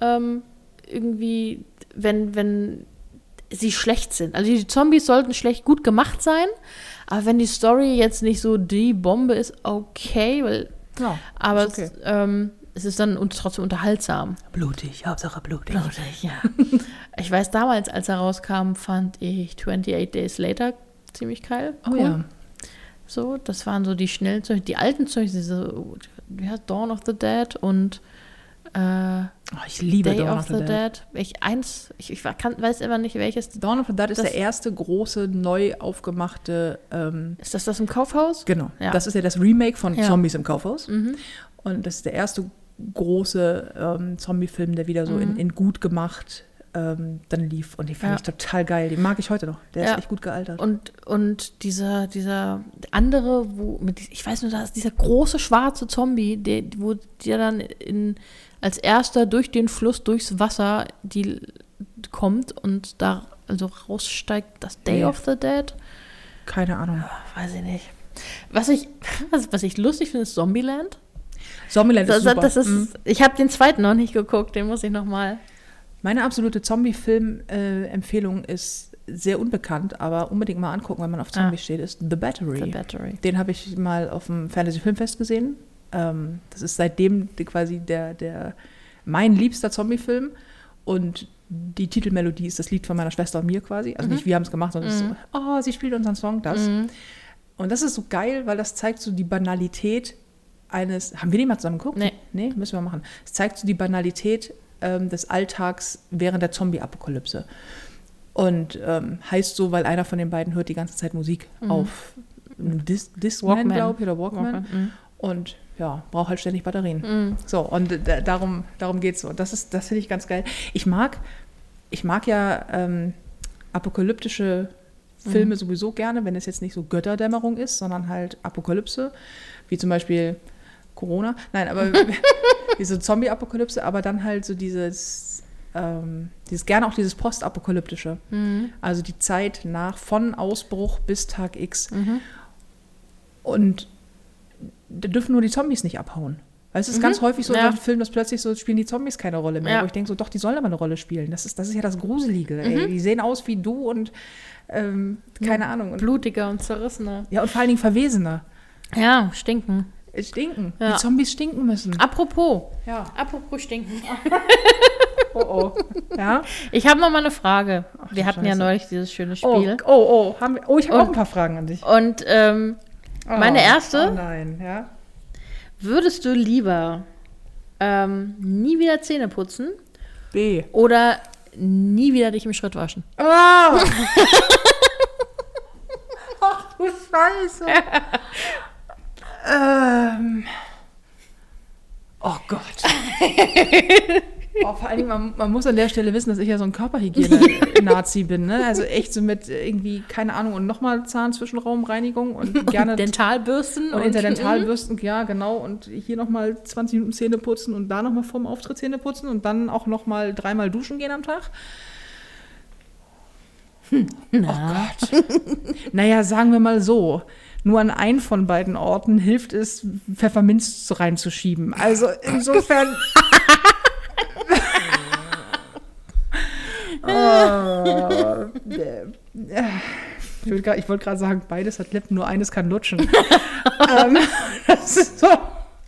ähm, irgendwie, wenn, wenn sie schlecht sind. Also die Zombies sollten schlecht gut gemacht sein, aber wenn die Story jetzt nicht so die Bombe ist, okay, weil, Ja, aber okay. ähm, es ist dann trotzdem unterhaltsam. Blutig, Hauptsache blutig. Blutig, ja. ich weiß, damals, als er rauskam, fand ich 28 Days Later ziemlich geil. Oh ja. So, das waren so die schnellen Zeugs, die alten Zeugs, diese, wie heißt Dawn of the Dead und äh, Oh, ich liebe Day Dawn of the, Dead. Ich eins, ich, ich kann, weiß immer nicht welches. Dawn of the Dead ist der erste große, neu aufgemachte, ähm, Ist das das im Kaufhaus? genau, Ja. das ist ja das Remake von Ja. Zombies im Kaufhaus. Mhm. Und das ist der erste große ähm, Zombie-Film, der wieder so in, in gut gemacht ähm, dann lief. Und die fand Ja. ich total geil. Den mag ich heute noch. Der Ja. ist echt gut gealtert. Und, und dieser, dieser andere, wo, mit, ich weiß nur, da ist dieser große schwarze Zombie, der, wo der dann in, als erster durch den Fluss, durchs Wasser, die kommt und da also raussteigt, das Day of the Dead. Keine Ahnung. Weiß ich nicht. Was ich, was, was ich lustig finde, ist Zombieland. Zombieland ist super. das ist, Mhm. Ich habe den zweiten noch nicht geguckt, den muss ich noch mal. Meine absolute Zombie-Film-Empfehlung ist sehr unbekannt, aber unbedingt mal angucken, wenn man auf Zombie Ah. steht, ist The Battery. The Battery. Den habe ich mal auf dem Fantasy-Filmfest gesehen. Ähm, das ist seitdem quasi der, der mein liebster Zombie-Film. Und die Titelmelodie ist das Lied von meiner Schwester und mir quasi. Also nicht wir haben es gemacht, sondern es ist so, oh, sie spielt unseren Song, das. Mhm. Und das ist so geil, weil das zeigt so die Banalität eines. Haben wir den mal zusammen geguckt? Nee. Nee, müssen wir machen. Es zeigt so die Banalität ähm, des Alltags während der Zombie-Apokalypse. Und ähm, heißt so, weil einer von den beiden hört die ganze Zeit Musik auf einem Dis Discman, glaube ich, oder Walkman. Walkman, mhm. Und ja, braucht halt ständig Batterien. Mhm. So, und da, darum, darum geht es so. Und das ist, das finde ich ganz geil. Ich mag, ich mag ja ähm, apokalyptische Filme sowieso gerne, wenn es jetzt nicht so Götterdämmerung ist, sondern halt Apokalypse, wie zum Beispiel Corona. Nein, aber diese Zombie-Apokalypse, aber dann halt so dieses, ähm, dieses gerne auch dieses Postapokalyptische. Mhm. Also die Zeit nach von Ausbruch bis Tag X. Mhm. Und da dürfen nur die Zombies nicht abhauen. Weil es ist ganz häufig so Mhm. Ja. in Filmen, dass plötzlich so spielen die Zombies keine Rolle mehr. Ja. Wo ich denke so, doch, die sollen aber eine Rolle spielen. Das ist, das ist ja das Gruselige. Mhm. Ey. Die sehen aus wie du und ähm, keine Ahnung. Und, Blutiger und zerrissener. ja, und vor allen Dingen Verwesener. Ja, stinken. Stinken. Ja. Die Zombies stinken müssen. Apropos, Ja. apropos stinken. Oh, oh. Ja. Ich habe noch mal eine Frage. Ach, Wir hatten ja Scheiße. neulich dieses schöne Oh, Spiel. oh, oh. Haben wir, oh, ich habe auch ein paar Fragen an dich. Und ähm, meine Oh, erste, Oh nein, ja. würdest du lieber ähm, nie wieder Zähne putzen B. oder nie wieder dich im Schritt waschen? Oh! Ach du Scheiße. ähm. Oh Gott. Oh, vor allen Dingen, man, man muss an der Stelle wissen, dass ich ja so ein Körperhygiene-Nazi bin. Ne? Also echt so mit irgendwie, keine Ahnung, und nochmal Zahnzwischenraumreinigung und gerne Dentalbürsten und Interdentalbürsten, ja, genau. Und hier nochmal 20 Minuten Zähne putzen und da nochmal vorm Auftritt Zähne putzen und dann auch nochmal dreimal duschen gehen am Tag. Na. Oh Gott. naja, sagen wir mal so. Nur an einen von beiden Orten hilft es, Pfefferminz reinzuschieben. Also insofern. oh, äh, ich wollte grad- ich wollte gerade sagen, beides hat Lippen, nur eines kann lutschen. ähm, das ist so.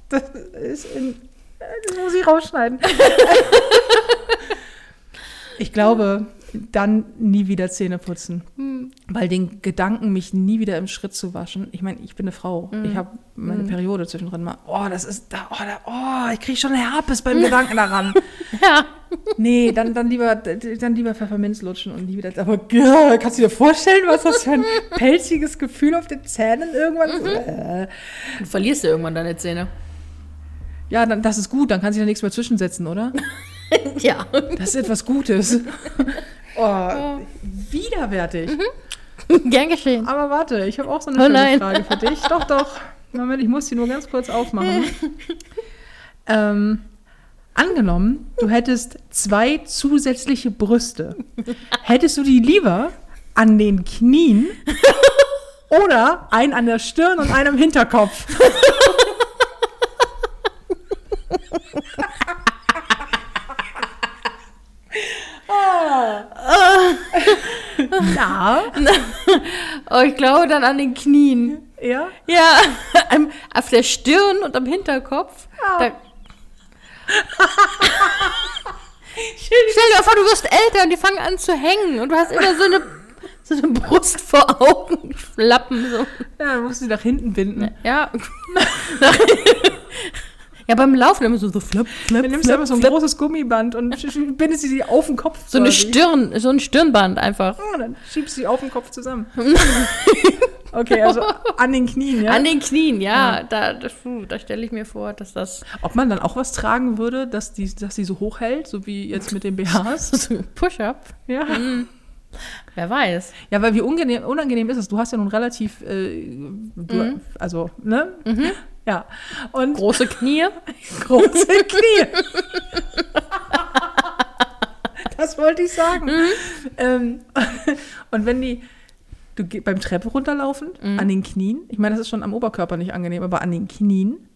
Das ist in. Das muss ich rausschneiden. ich glaube, dann nie wieder Zähne putzen. Weil den Gedanken, mich nie wieder im Schritt zu waschen. Ich meine, ich bin eine Frau. Ich habe meine Periode zwischendrin mal. Oh, das ist da. Oh, da, oh ich kriege schon Herpes beim Gedanken daran. Ja. Nee, dann, dann, lieber, dann lieber Pfefferminz lutschen und nie wieder. Aber ja, kannst du dir vorstellen, was das für ein pelziges Gefühl auf den Zähnen irgendwann ist? Äh. Du verlierst ja irgendwann deine Zähne. Ja, dann, das ist gut, dann kann sich da nichts mehr zwischensetzen, oder? Ja. Das ist etwas Gutes. Oh, widerwärtig. Gern geschehen. Aber warte, ich habe auch so eine Oh schöne nein. Frage für dich. Doch, doch. Moment, ich muss die nur ganz kurz aufmachen. ähm, angenommen, du hättest zwei zusätzliche Brüste. Hättest du die lieber an den Knien oder einen an der Stirn und einen am Hinterkopf. Ja, Oh, ich glaube dann an den Knien. ja. Ja, auf der Stirn und am Hinterkopf. Da, Stell dir vor, du wirst älter und die fangen an zu hängen und du hast immer so eine, so eine Brust vor Augen, Flappen. So. Ja, dann musst du sie nach hinten binden. Ja. ja, beim Laufen immer so, so flap, flap, Dann nimmst du flap, einfach so ein flap. großes Gummiband und bindest sie auf den Kopf. So eine. Stirn, so ein Stirnband einfach. Ja, dann schiebst du sie auf den Kopf zusammen. Okay, also an den Knien, ja? An den Knien, ja. Da, da, puh, da stelle ich mir vor, dass das Ob man dann auch was tragen würde, dass die, dass die so hoch hält, so wie jetzt mit den BHs? so Push-Up, Ja. wer weiß. Ja, weil wie unangenehm, unangenehm ist es? Du hast ja nun relativ, äh, du, also, ne? Ja. Und Große Knie. große Knie. das wollte ich sagen. Ähm, und wenn die, du beim Treppe runterlaufen, an den Knien, ich meine, das ist schon am Oberkörper nicht angenehm, aber an den Knien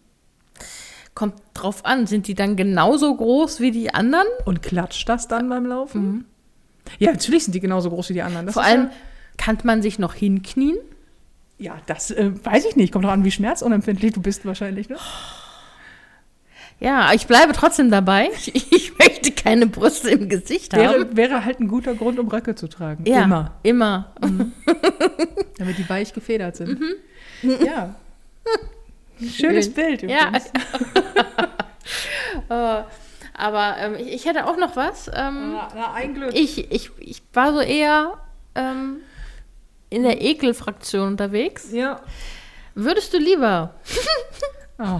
Kommt drauf an, sind die dann genauso groß wie die anderen? und klatscht das dann beim Laufen? Ja, natürlich sind die genauso groß wie die anderen. Das Vor allem, kann man sich noch hinknien? Ja, ja das äh, weiß ich nicht. Kommt doch an, wie schmerzunempfindlich du bist wahrscheinlich, ne? Ja, ich bleibe trotzdem dabei. Ich, ich möchte keine Brüste im Gesicht haben. Wäre, wäre halt ein guter Grund, um Röcke zu tragen. ja, Immer. Immer. Damit die weich gefedert sind. Ja. Schönes Schön. Bild Ja. übrigens. Äh, aber ähm, ich, ich hätte auch noch was. Ähm, Na, na, ein Glück. ich, ich, ich war so eher ähm, in der Ekelfraktion unterwegs. ja. Würdest du lieber Oh,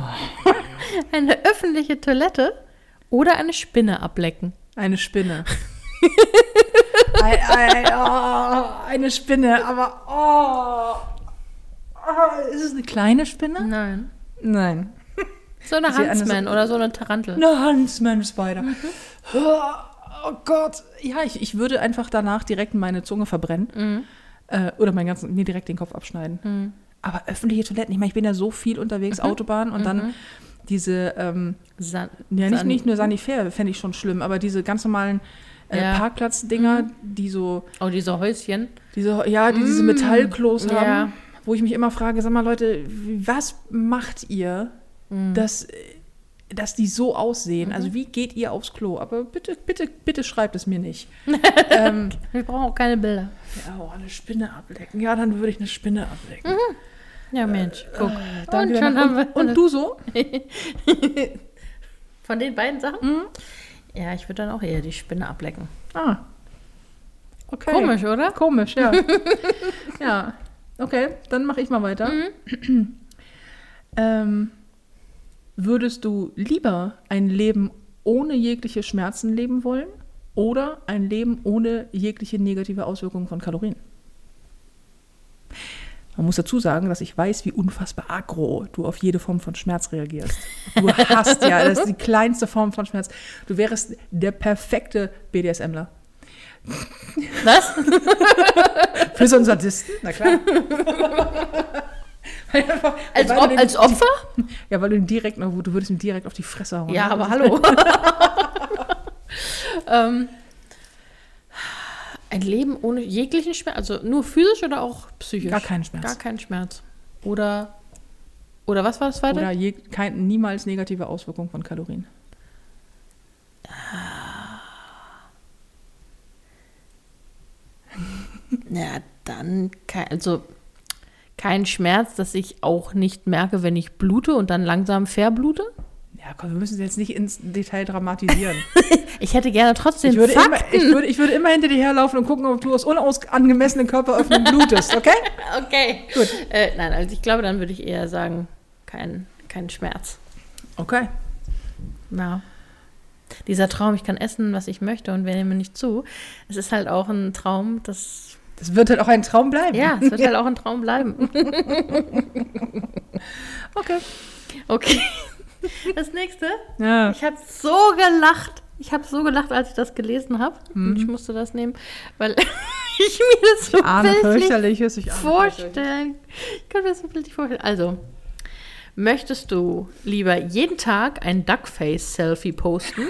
eine öffentliche Toilette oder eine Spinne ablecken? eine Spinne. ein, ein, oh, eine Spinne, aber oh, oh. Ist es eine kleine Spinne? Nein. Nein. So eine Huntsman oder so eine Tarantel. Eine Huntsman Spider. Oh, oh Gott. Ja, ich, ich würde einfach danach direkt meine Zunge verbrennen. Mhm. Äh, oder meinen ganzen, mir direkt den Kopf abschneiden. Aber öffentliche Toiletten, ich meine, ich bin ja so viel unterwegs, Autobahn und dann diese, ähm, San ja, nicht, San- nicht nur Sanifair, fände ich schon schlimm, aber diese ganz normalen äh, Ja. Parkplatzdinger, die so, Oh, diese Häuschen. diese, ja, die diese Metallklos ja. haben, wo ich mich immer frage, sag mal Leute, was macht ihr, dass, dass die so aussehen? Also wie geht ihr aufs Klo? Aber bitte, bitte, bitte schreibt es mir nicht. ähm, Wir brauchen auch keine Bilder. ja, oh, eine Spinne ablecken. Ja, dann würde ich eine Spinne ablecken. Ja, Mensch, guck. Danke, und schon haben wir und, und du so? von den beiden Sachen? Ja, ich würde dann auch eher die Spinne ablecken. Ah. Okay. Komisch, oder? Komisch, ja. ja. Okay, dann mache ich mal weiter. ähm, würdest du lieber ein Leben ohne jegliche Schmerzen leben wollen oder ein Leben ohne jegliche negative Auswirkungen von Kalorien? Man muss dazu sagen, dass ich weiß, wie unfassbar aggro du auf jede Form von Schmerz reagierst. Du hast ja, das ist die kleinste Form von Schmerz. Du wärst der perfekte BDSMler. Was? Für so einen Sadisten? Na klar. Als, den- als Opfer? Ja, weil du ihn direkt, noch- du würdest ihm direkt auf die Fresse hauen. Ja, aber hallo. ähm, ein Leben ohne jeglichen Schmerz, also nur physisch oder auch psychisch? Gar keinen Schmerz. Gar keinen Schmerz. Oder, oder was war das zweite? Oder je, kein, niemals negative Auswirkungen von Kalorien. Ja, dann kein, also kein Schmerz, dass ich auch nicht merke, wenn ich blute und dann langsam verblute. Ja, komm, wir müssen es jetzt nicht ins Detail dramatisieren. Ich hätte gerne trotzdem Ich würde, immer, Fakten. ich, würde, ich würde immer hinter dir herlaufen und gucken, ob du aus unangemessenen Körperöffnungen blutest, okay? okay. Gut. Äh, nein, also ich glaube, dann würde ich eher sagen, kein, kein Schmerz. Okay. Ja. Dieser Traum, ich kann essen, was ich möchte und wer nimmt mir nicht zu. Es ist halt auch ein Traum, das. Das wird halt auch ein Traum bleiben. Ja, es wird halt auch ein Traum bleiben. Okay. Okay. Das nächste. Ja. Ich habe so gelacht, Ich habe so gelacht, als ich das gelesen habe. Und ich musste das nehmen, weil ich mir das so Ahne bildlich fürchterliches. Ich ahne fürchterliches. vorstellen. Ich kann mir das so bildlich vorstellen. Also, möchtest du lieber jeden Tag ein Duckface-Selfie posten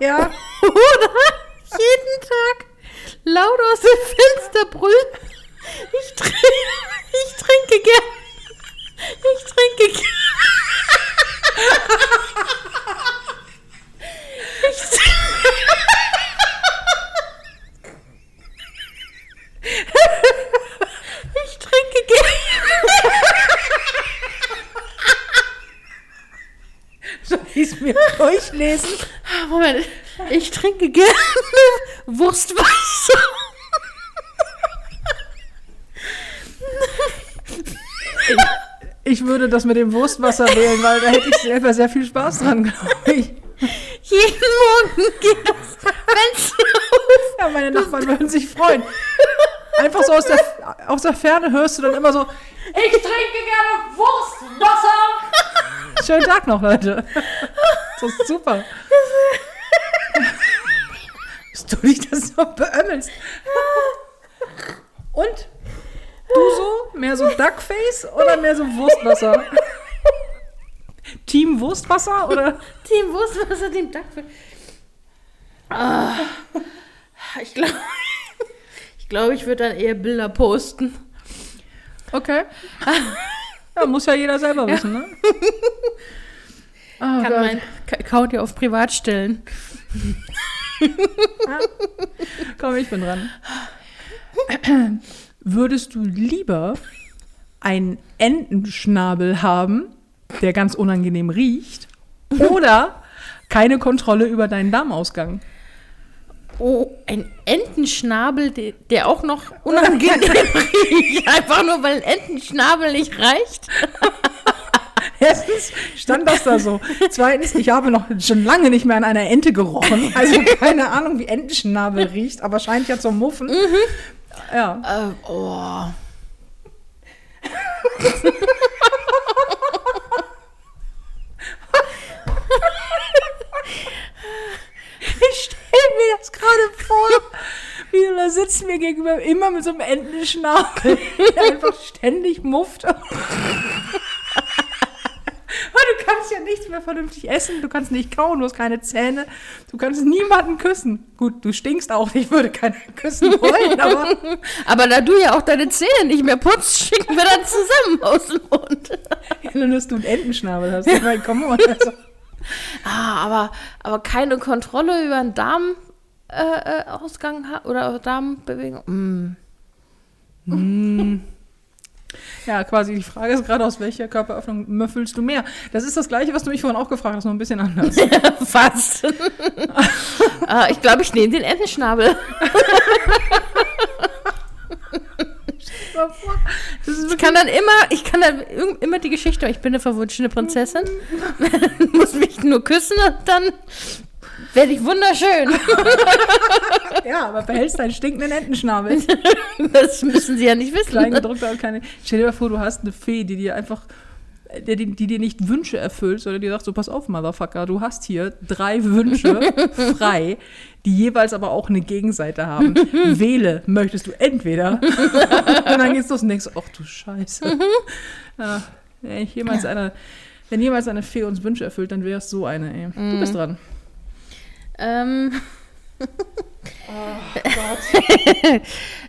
Ja. oder jeden Tag laut aus dem Fenster brüllen? Ich trinke, ich trinke gern. Ich trinke gern. Ich trinke Ich trinke gern. Soll ich es mir durchlesen? Moment, ich trinke gerne Wurstwasser. Ich würde das mit dem Wurstwasser wählen, weil da hätte ich selber sehr viel Spaß dran, glaube ich. Jeden Morgen geht das Fenster auf. Ja, meine Nachbarn würden sich freuen. Einfach so aus der, aus der Ferne hörst du dann immer so, Ich trinke gerne Wurstwasser. schönen Tag noch, Leute. Das ist super. Dass du dich das so beömmelst. Und? Du so? Mehr so Duckface oder mehr so Wurstwasser? Team Wurstwasser oder? Team Wurstwasser, Team Duckfish. Ah, ich glaube, ich, glaub, ich würde dann eher Bilder posten. Okay. Ja, muss ja jeder selber wissen, ne? Oh Kann Gott. mein Account ja auf privat stellen. Komm, ich bin dran. Würdest du lieber einen Entenschnabel haben, der ganz unangenehm riecht, oder keine Kontrolle über deinen Darmausgang? Oh, ein Entenschnabel, der, der auch noch unangenehm riecht. Einfach nur, weil ein Entenschnabel nicht reicht. Erstens stand das da so. Zweitens, ich habe noch schon lange nicht mehr an einer Ente gerochen. Also keine Ahnung, wie Entenschnabel riecht, aber scheint ja zum Muffen. Ja. Äh, oh. Ich stelle mir das gerade vor, wie du da sitzt mir gegenüber, immer mit so einem Entenschnabel, der einfach ständig mufft. Du kannst ja nichts mehr vernünftig essen, du kannst nicht kauen, du hast keine Zähne, du kannst niemanden küssen. Gut, du stinkst auch, ich würde keinen küssen wollen, aber Aber da du ja auch deine Zähne nicht mehr putzt, schicken wir dann zusammen aus dem Mund. nur, dass du einen Entenschnabel hast. Ich meine, komm mal. Also, Ah, aber, aber keine Kontrolle über den Darmausgang äh, äh, oder Darmbewegung. Mm. Ja, quasi die Frage ist gerade, aus welcher Körperöffnung müffelst du mehr? Das ist das Gleiche, was du mich vorhin auch gefragt hast, nur ein bisschen anders. Fast. ah, ich glaube, ich nehme den Entenschnabel. Ich kann dann immer, ich kann dann immer die Geschichte, ich bin eine verwunschene Prinzessin, muss mich nur küssen und dann werde ich wunderschön. Ja, aber behältst deinen stinkenden Entenschnabel. Das müssen sie ja nicht wissen. Kleingedruckter und keine. Stell dir mal vor, du hast eine Fee, die dir einfach, die, die, die dir nicht Wünsche erfüllt, sondern die sagt so, pass auf, Motherfucker, du hast hier drei Wünsche frei, die jeweils aber auch eine Gegenseite haben. Wähle, möchtest du entweder. und dann geht's los und denkst, ach du Scheiße. Ja, wenn jemals eine, wenn jemals eine Fee uns Wünsche erfüllt, dann wäre es so eine, ey. Du bist dran. Ähm,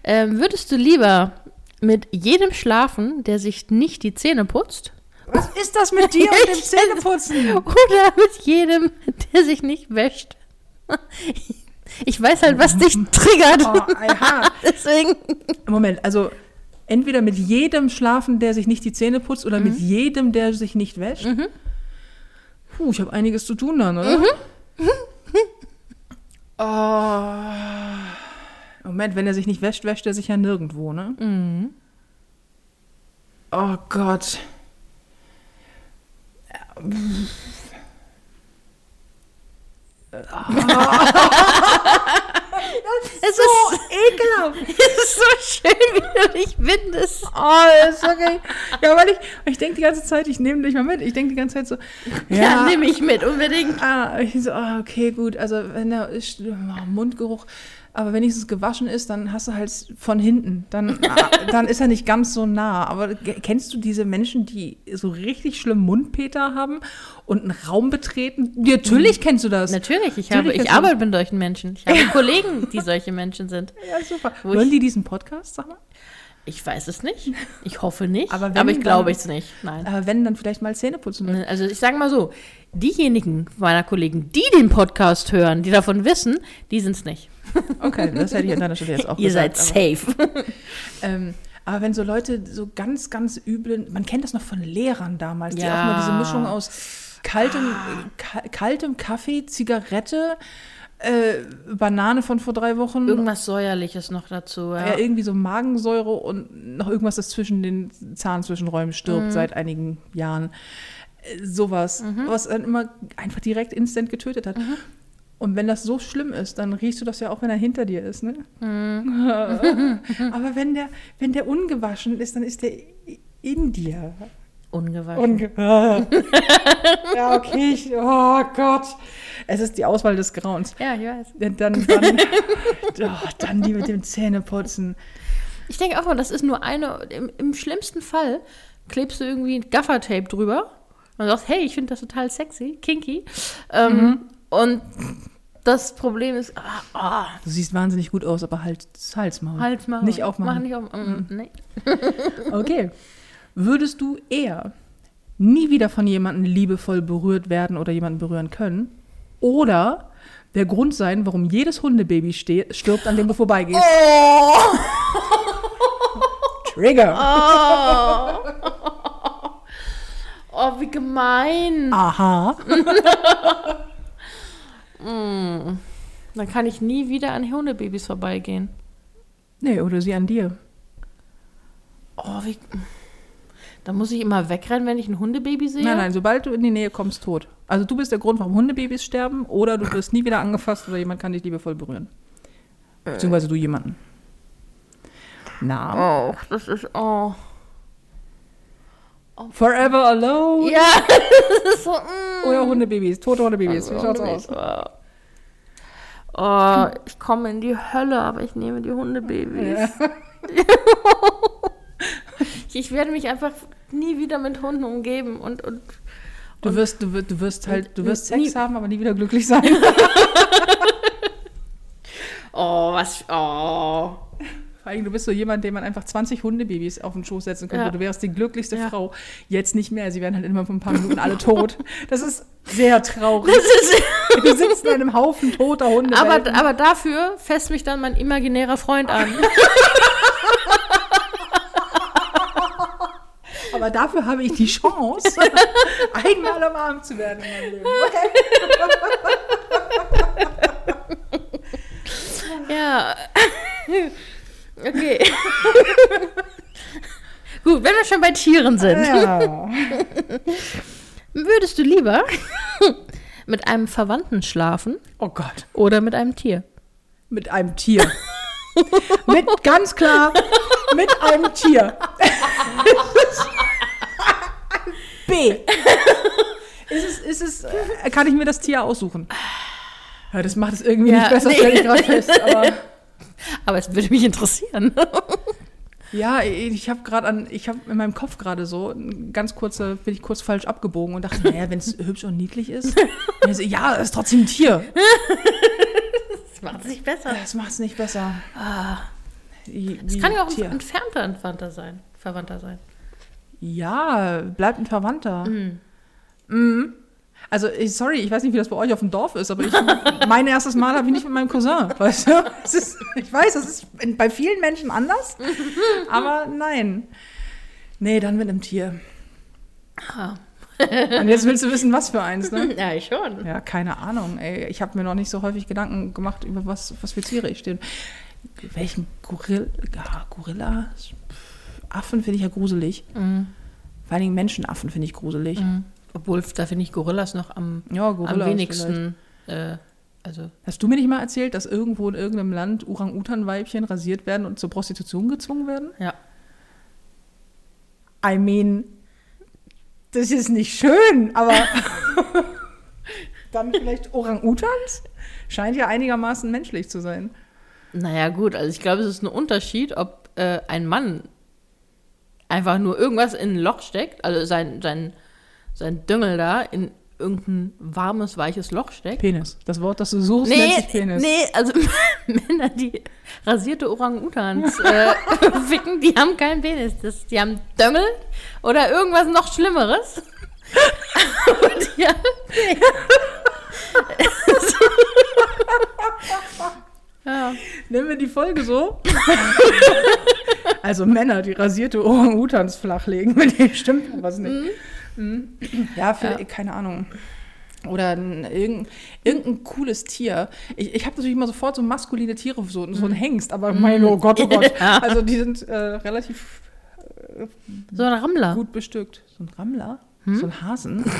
ähm, würdest du lieber mit jedem schlafen, der sich nicht die Zähne putzt, Was ist das mit dir und dem Zähneputzen? oder mit jedem, der sich nicht wäscht? Ich weiß halt, was dich triggert. Oh, aha. Deswegen. Moment, also entweder mit jedem schlafen, der sich nicht die Zähne putzt, oder mit jedem, der sich nicht wäscht. Puh, ich habe einiges zu tun dann, oder? Oh. Moment, wenn er sich nicht wäscht, wäscht er sich ja nirgendwo, ne? Oh Gott. Das ist Es so ist- ekelhaft. Es ist so schön, wie du dich bindest. Oh, ist okay. Ja, weil ich, ich denke die ganze Zeit, ich nehme dich mal mit. Ich denke die ganze Zeit so, Ja, ja, nehme ich mit, unbedingt. Ah, ich so, ah, okay, gut. Also wenn der ist, Mundgeruch, aber wenigstens gewaschen ist, dann hast du halt von hinten. Dann, dann ist er nicht ganz so nah. Aber kennst du diese Menschen, die so richtig schlimm Mundpeter haben und einen Raum betreten? Natürlich kennst du das. Natürlich, ich, Natürlich habe, ich arbeite mit solchen Menschen. Ich habe Kollegen, die solche Menschen sind. Ja, super. Hören die diesen Podcast, sag mal? Ich weiß es nicht. Ich hoffe nicht. Aber Aber, wenn, ich glaube es nicht. Nein. Aber wenn, dann vielleicht mal Zähne putzen. Also ich sage mal so, diejenigen meiner Kollegen, die den Podcast hören, die davon wissen, die sind es nicht. Okay, das hätte ich an deiner Stelle jetzt auch Ihr gesagt. seid aber- safe. Ähm, aber wenn so Leute so ganz, ganz üblen, man kennt das noch von Lehrern damals, die Ja. auch mal diese Mischung aus kaltem, ka kaltem Kaffee, Zigarette, äh, Banane von vor drei Wochen, Irgendwas Säuerliches noch dazu. Ja. ja, irgendwie so Magensäure und noch irgendwas, das zwischen den Zahnzwischenräumen stirbt seit einigen Jahren. Äh, sowas, was dann immer einfach direkt instant getötet hat. Und wenn das so schlimm ist, dann riechst du das ja auch, wenn er hinter dir ist, ne? Aber wenn der, wenn der ungewaschen ist, dann ist der in dir. Ungewaschen. Unge ja, okay. Ich, oh Gott. Es ist die Auswahl des Grauens. ja, ich weiß. Dann, dann, oh, dann die mit dem Zähneputzen. Ich denke auch mal, das ist nur eine, im, im schlimmsten Fall klebst du irgendwie Gaffertape drüber und sagst, hey, ich finde das total sexy, kinky. Ähm, Und das Problem ist, ah, Du siehst wahnsinnig gut aus, aber halt Halsmaul. Hals machen. Nicht aufmachen. Mach nicht auf, mm, nee. Okay. Würdest du eher nie wieder von jemandem liebevoll berührt werden oder jemanden berühren können? Oder der Grund sein, warum jedes Hundebaby stirbt, an dem du vorbeigehst? Oh! Trigger. Oh, wie gemein. Aha. Dann kann ich nie wieder an Hundebabys vorbeigehen. Nee, oder sie an dir. Oh, wie. Da muss ich immer wegrennen, wenn ich ein Hundebaby sehe. Nein, nein, sobald du in die Nähe kommst, tot. Also du bist der Grund, warum Hundebabys sterben oder du wirst nie wieder angefasst oder jemand kann dich liebevoll berühren. Beziehungsweise du jemanden. Na, Oh, das ist. Oh. forever alone. Ja, das ist so. Mm. Oder Hundebabys, tote Hundebabys. Wie schaut's aus? Oh, ich komme in die Hölle, aber ich nehme die Hundebabys. ich werde mich einfach nie wieder mit Hunden umgeben und, und Du wirst, du wirst, du wirst halt, du wirst Nie- Sex haben, aber nie wieder glücklich sein. oh, was oh. Vor allem, du bist so jemand, dem man einfach 20 Hundebabys auf den Schoß setzen könnte. Ja. Du wärst die glücklichste Ja. Frau. Jetzt nicht mehr. Sie werden halt immer von ein paar Minuten alle tot. Das ist sehr traurig. Das ist, Du sitzt in einem Haufen toter Hunde. aber, aber dafür fässt mich dann mein imaginärer Freund an. aber dafür habe ich die Chance, einmal umarmt zu werden in meinem Leben. Okay. Ja. Okay. Gut, wenn wir schon bei Tieren sind, Ja. würdest du lieber mit einem Verwandten schlafen Oh Gott. oder mit einem Tier? Mit einem Tier. mit, ganz klar, mit einem Tier. B. Ist es, ist es, äh, kann ich mir das Tier aussuchen? Ja, das macht es irgendwie Ja, nicht besser, nee. stelle ich gerade fest. Aber Aber es würde mich interessieren. ja, ich, habe gerade an, ich habe in meinem Kopf gerade so, ein ganz kurze, bin ich kurz falsch abgebogen und dachte, naja, wenn es hübsch und niedlich ist, so, ja, ist trotzdem ein Tier. Das macht es nicht besser. Das macht es nicht besser. Wie- Es kann ja auch ein Tier. entfernter Entwandter sein, Verwandter sein. Ja, bleibt ein Verwandter. Mhm. Also, ich, sorry, ich weiß nicht, wie das bei euch auf dem Dorf ist, aber ich, mein erstes Mal habe ich nicht mit meinem Cousin, weißt du? Ist, ich weiß, das ist bei vielen Menschen anders, aber nein. Nee, dann mit einem Tier. Ah. Und jetzt willst du wissen, was für eins, ne? Ja, ich schon. Ja, keine Ahnung, ey. Ich habe mir noch nicht so häufig Gedanken gemacht, über was, was für Tiere ich stehe. Welchen Gorilla? Ja, Gorilla? Pff, Affen finde ich ja gruselig. Mhm. Vor allen Dingen Menschenaffen finde ich gruselig. Obwohl, da finde ich Gorillas noch am, Ja, am Gorillas wenigsten äh, Also, Hast du mir nicht mal erzählt, dass irgendwo in irgendeinem Land Orang-Utan-Weibchen rasiert werden und zur Prostitution gezwungen werden? ja. I mean, das ist nicht schön, aber dann vielleicht Orang-Utans? Scheint ja einigermaßen menschlich zu sein. Naja, gut, also ich glaube, es ist ein Unterschied, ob äh, ein Mann einfach nur irgendwas in ein Loch steckt, also sein, sein, sein Düngel da in irgendein warmes, weiches Loch steckt. Penis. Das Wort, das du suchst, nennt Nee, sich Penis. nee, also Männer, die rasierte Orang-Utans äh, ficken, die haben keinen Penis. Das, die haben Döngel oder irgendwas noch Schlimmeres. Und haben, ja. Nennen wir die Folge so? also Männer, die rasierte Orang-Utans flachlegen, mit stimmt was nicht. Mhm. Ja, vielleicht, keine Ahnung. Oder ein, irgendein, irgendein cooles Tier. Ich, ich habe natürlich immer sofort so maskuline Tiere, so, so ein Hengst, aber mein, oh Gott, oh Gott. Ja. Also die sind äh, relativ So ein Rammler. gut bestückt. So ein Rammler? So ein Hasen?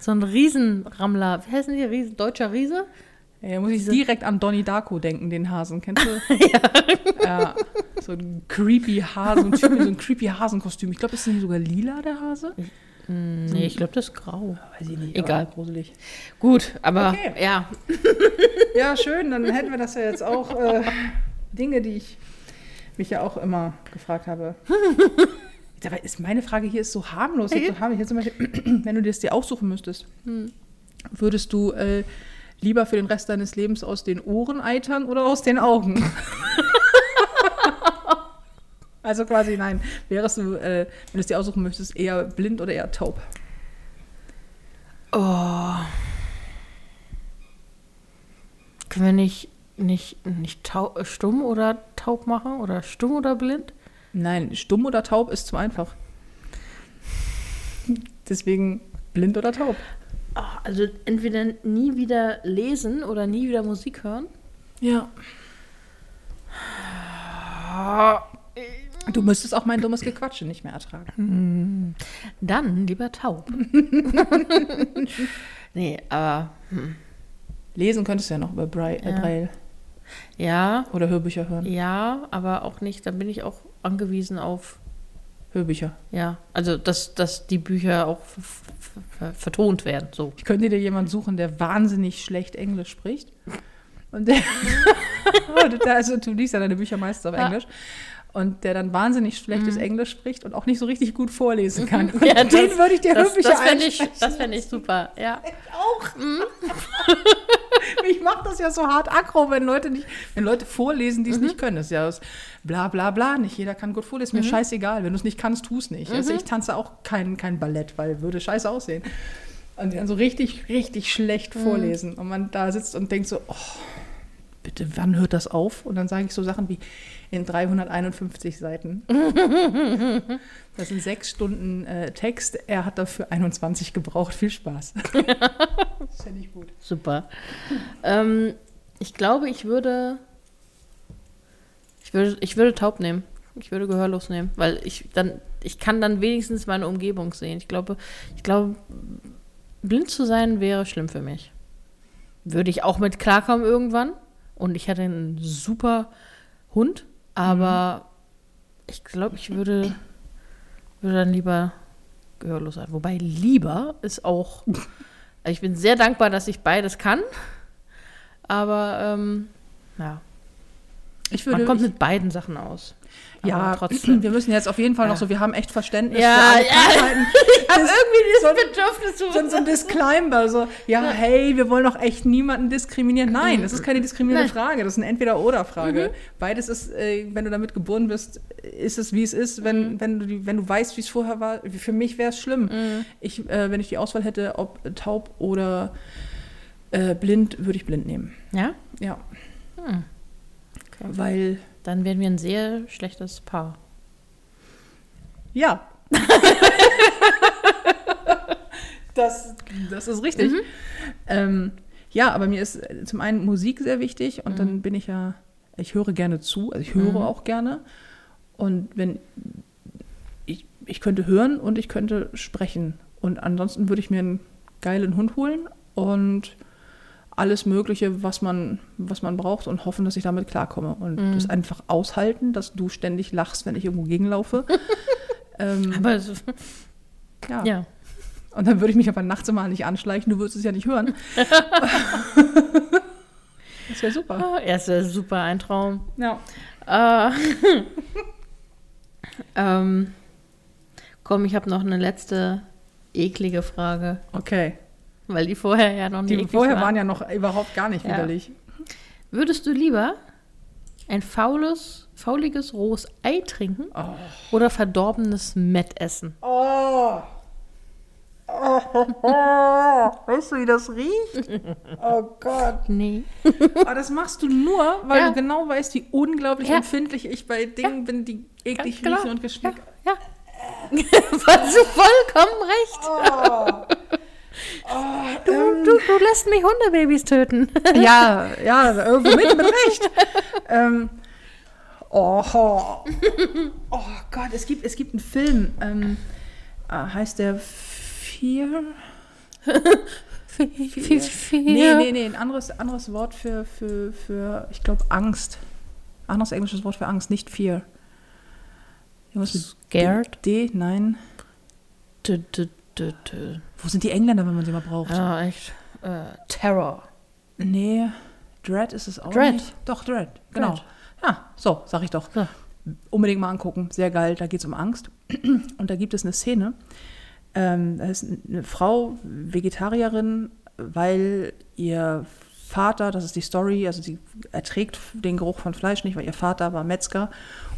So ein Riesenrammler. Wie heißen die? Riesen, deutscher Riese? Ja, muss ich direkt an Donnie Darko denken, den Hasen. Kennst du? ja. So ein creepy Hasen, so ein creepy Hasenkostüm. Ich glaube, ist nicht sogar lila, der Hase? Hm, Nee, ich glaube, das ist grau. Weiß ich nicht. Egal. Gruselig. Gut, aber Okay. ja. Ja, schön. Dann hätten wir das ja jetzt auch. Äh, Dinge, die ich mich ja auch immer gefragt habe. Dabei ist meine Frage hier ist so harmlos. Jetzt so harmlos. Zum Beispiel, wenn du das dir aussuchen müsstest, würdest du äh, lieber für den Rest deines Lebens aus den Ohren eitern oder aus den Augen? also quasi nein. Wärst du, äh, wenn du es dir aussuchen müsstest, eher blind oder eher taub? Oh. Können wir nicht, nicht, nicht tau stumm oder taub machen? Oder stumm oder blind? Nein, stumm oder taub ist zu einfach. Deswegen blind oder taub. Ah, also entweder nie wieder lesen oder nie wieder Musik hören. Ja. Du müsstest auch mein dummes Gequatsche nicht mehr ertragen. Dann lieber taub. nee, aber Lesen könntest du ja noch über Braille, äh, Ja. Braille ja, oder Hörbücher hören. ja, aber auch nicht. Dann bin ich auch angewiesen auf, Hörbücher. ja, also dass, dass die Bücher auch vertont werden. So. Ich könnte dir jemanden suchen, der wahnsinnig schlecht Englisch spricht. Und der, der- also du liest ja deine Bücher meistens auf Ja. Englisch. Und der dann wahnsinnig schlechtes Englisch spricht und auch nicht so richtig gut vorlesen kann. Und Ja, den das- würde ich dir Das, Hörbücher das fände ich, das fänd ich super, ja. auch. ich mache das ja so hart aggro, wenn Leute nicht, wenn Leute vorlesen, die es nicht können. Das ist ja das bla bla bla. Nicht jeder kann gut vorlesen. Mir scheißegal. Wenn du es nicht kannst, tu es nicht. Also ich tanze auch kein, kein Ballett, weil würde scheiße aussehen. Und die dann so richtig, richtig schlecht vorlesen. Und man da sitzt und denkt so, oh, bitte, wann hört das auf? Und dann sage ich so Sachen wie in 351 Seiten. Das sind sechs Stunden äh, Text. Er hat dafür 21 gebraucht. Viel Spaß. das finde ich gut. Super. Ähm, ich glaube, ich würde, ich würde. Ich würde taub nehmen. Ich würde gehörlos nehmen, weil ich dann, ich kann dann wenigstens meine Umgebung sehen. Ich glaube, ich glaube, blind zu sein wäre schlimm für mich. Würde ich auch mit klarkommen irgendwann. Und ich hätte einen super Hund, aber ich glaube, ich würde, würde dann lieber gehörlos sein. Wobei lieber ist auch. Also ich bin sehr dankbar, dass ich beides kann. Aber ähm, ja, Ich man würde, kommt ich, mit beiden Sachen aus. ja, trotzdem. wir müssen jetzt auf jeden Fall noch Ja. so, wir haben echt Verständnis Ja, für alle ja. Krankheiten. Ich habe Das- irgendwie so dieses Bedürfnis zu So, so ein Disclaimer, so, ja, hey, wir wollen doch echt niemanden diskriminieren. Nein, das ist keine diskriminierende Nein. Frage, das ist eine Entweder-Oder-Frage. Beides ist, äh, wenn du damit geboren bist, ist es, wie es ist. Wenn, wenn, du, wenn du weißt, wie es vorher war, für mich wäre es schlimm. Ich, äh, wenn ich die Auswahl hätte, ob taub oder äh, blind, würde ich blind nehmen. Ja? Ja, Hm. Weil, Dann wären wir ein sehr schlechtes Paar. ja. das, das ist richtig. Ähm, ja, aber mir ist äh, zum einen Musik sehr wichtig und dann bin ich ja, ich höre gerne zu, also ich höre auch gerne. Und wenn ich, ich könnte hören und ich könnte sprechen. Und ansonsten würde ich mir einen geilen Hund holen und alles Mögliche, was man, was man braucht und hoffen, dass ich damit klarkomme. Und das einfach aushalten, dass du ständig lachst, wenn ich irgendwo gegenlaufe. ähm, Aber so, ja. ja. Und dann würde ich mich aber nachts immer nicht anschleichen, du würdest es ja nicht hören. das wäre super. Ah, Ja, ist ja super, ein Traum. Ja. Äh, ähm, komm, ich habe noch eine letzte eklige Frage, Okay. Weil die vorher ja noch nicht Die vorher waren. waren ja noch überhaupt gar nicht Ja. widerlich. Würdest du lieber ein faules, fauliges rohes Ei trinken Oh. oder verdorbenes Mett essen? Oh. Oh. Weißt du, wie das riecht? Oh Gott. Nee. Aber das machst du nur, weil Ja. du genau weißt, wie unglaublich Ja. empfindlich ich bei Dingen bin, die eklig genau. riechen und geschmeckt. Ja. Hast du vollkommen recht. Du, du, du lässt mich Hundebabys töten. Ja, ja, irgendwo mit, mit Recht. ähm, oh, oh Gott, es gibt, es gibt einen Film, ähm, äh, heißt der Fear? Nee, nee, nee, ein anderes, anderes Wort für, für, für ich glaube, Angst. Anderes englisches Wort für Angst, nicht Fear. Scared? D, nein. Dü, dü, dü. Wo sind die Engländer, wenn man sie mal braucht? Ah, echt. Äh, Terror. Nee, Dread ist es auch Dread. nicht. Doch, Dread, genau. Dread. Ja, so, sag ich doch. So. Unbedingt mal angucken, sehr geil, da geht es um Angst. Und da gibt es eine Szene, ähm, da ist eine Frau, Vegetarierin, weil ihr Vater, das ist die Story, also sie erträgt den Geruch von Fleisch nicht, weil ihr Vater war Metzger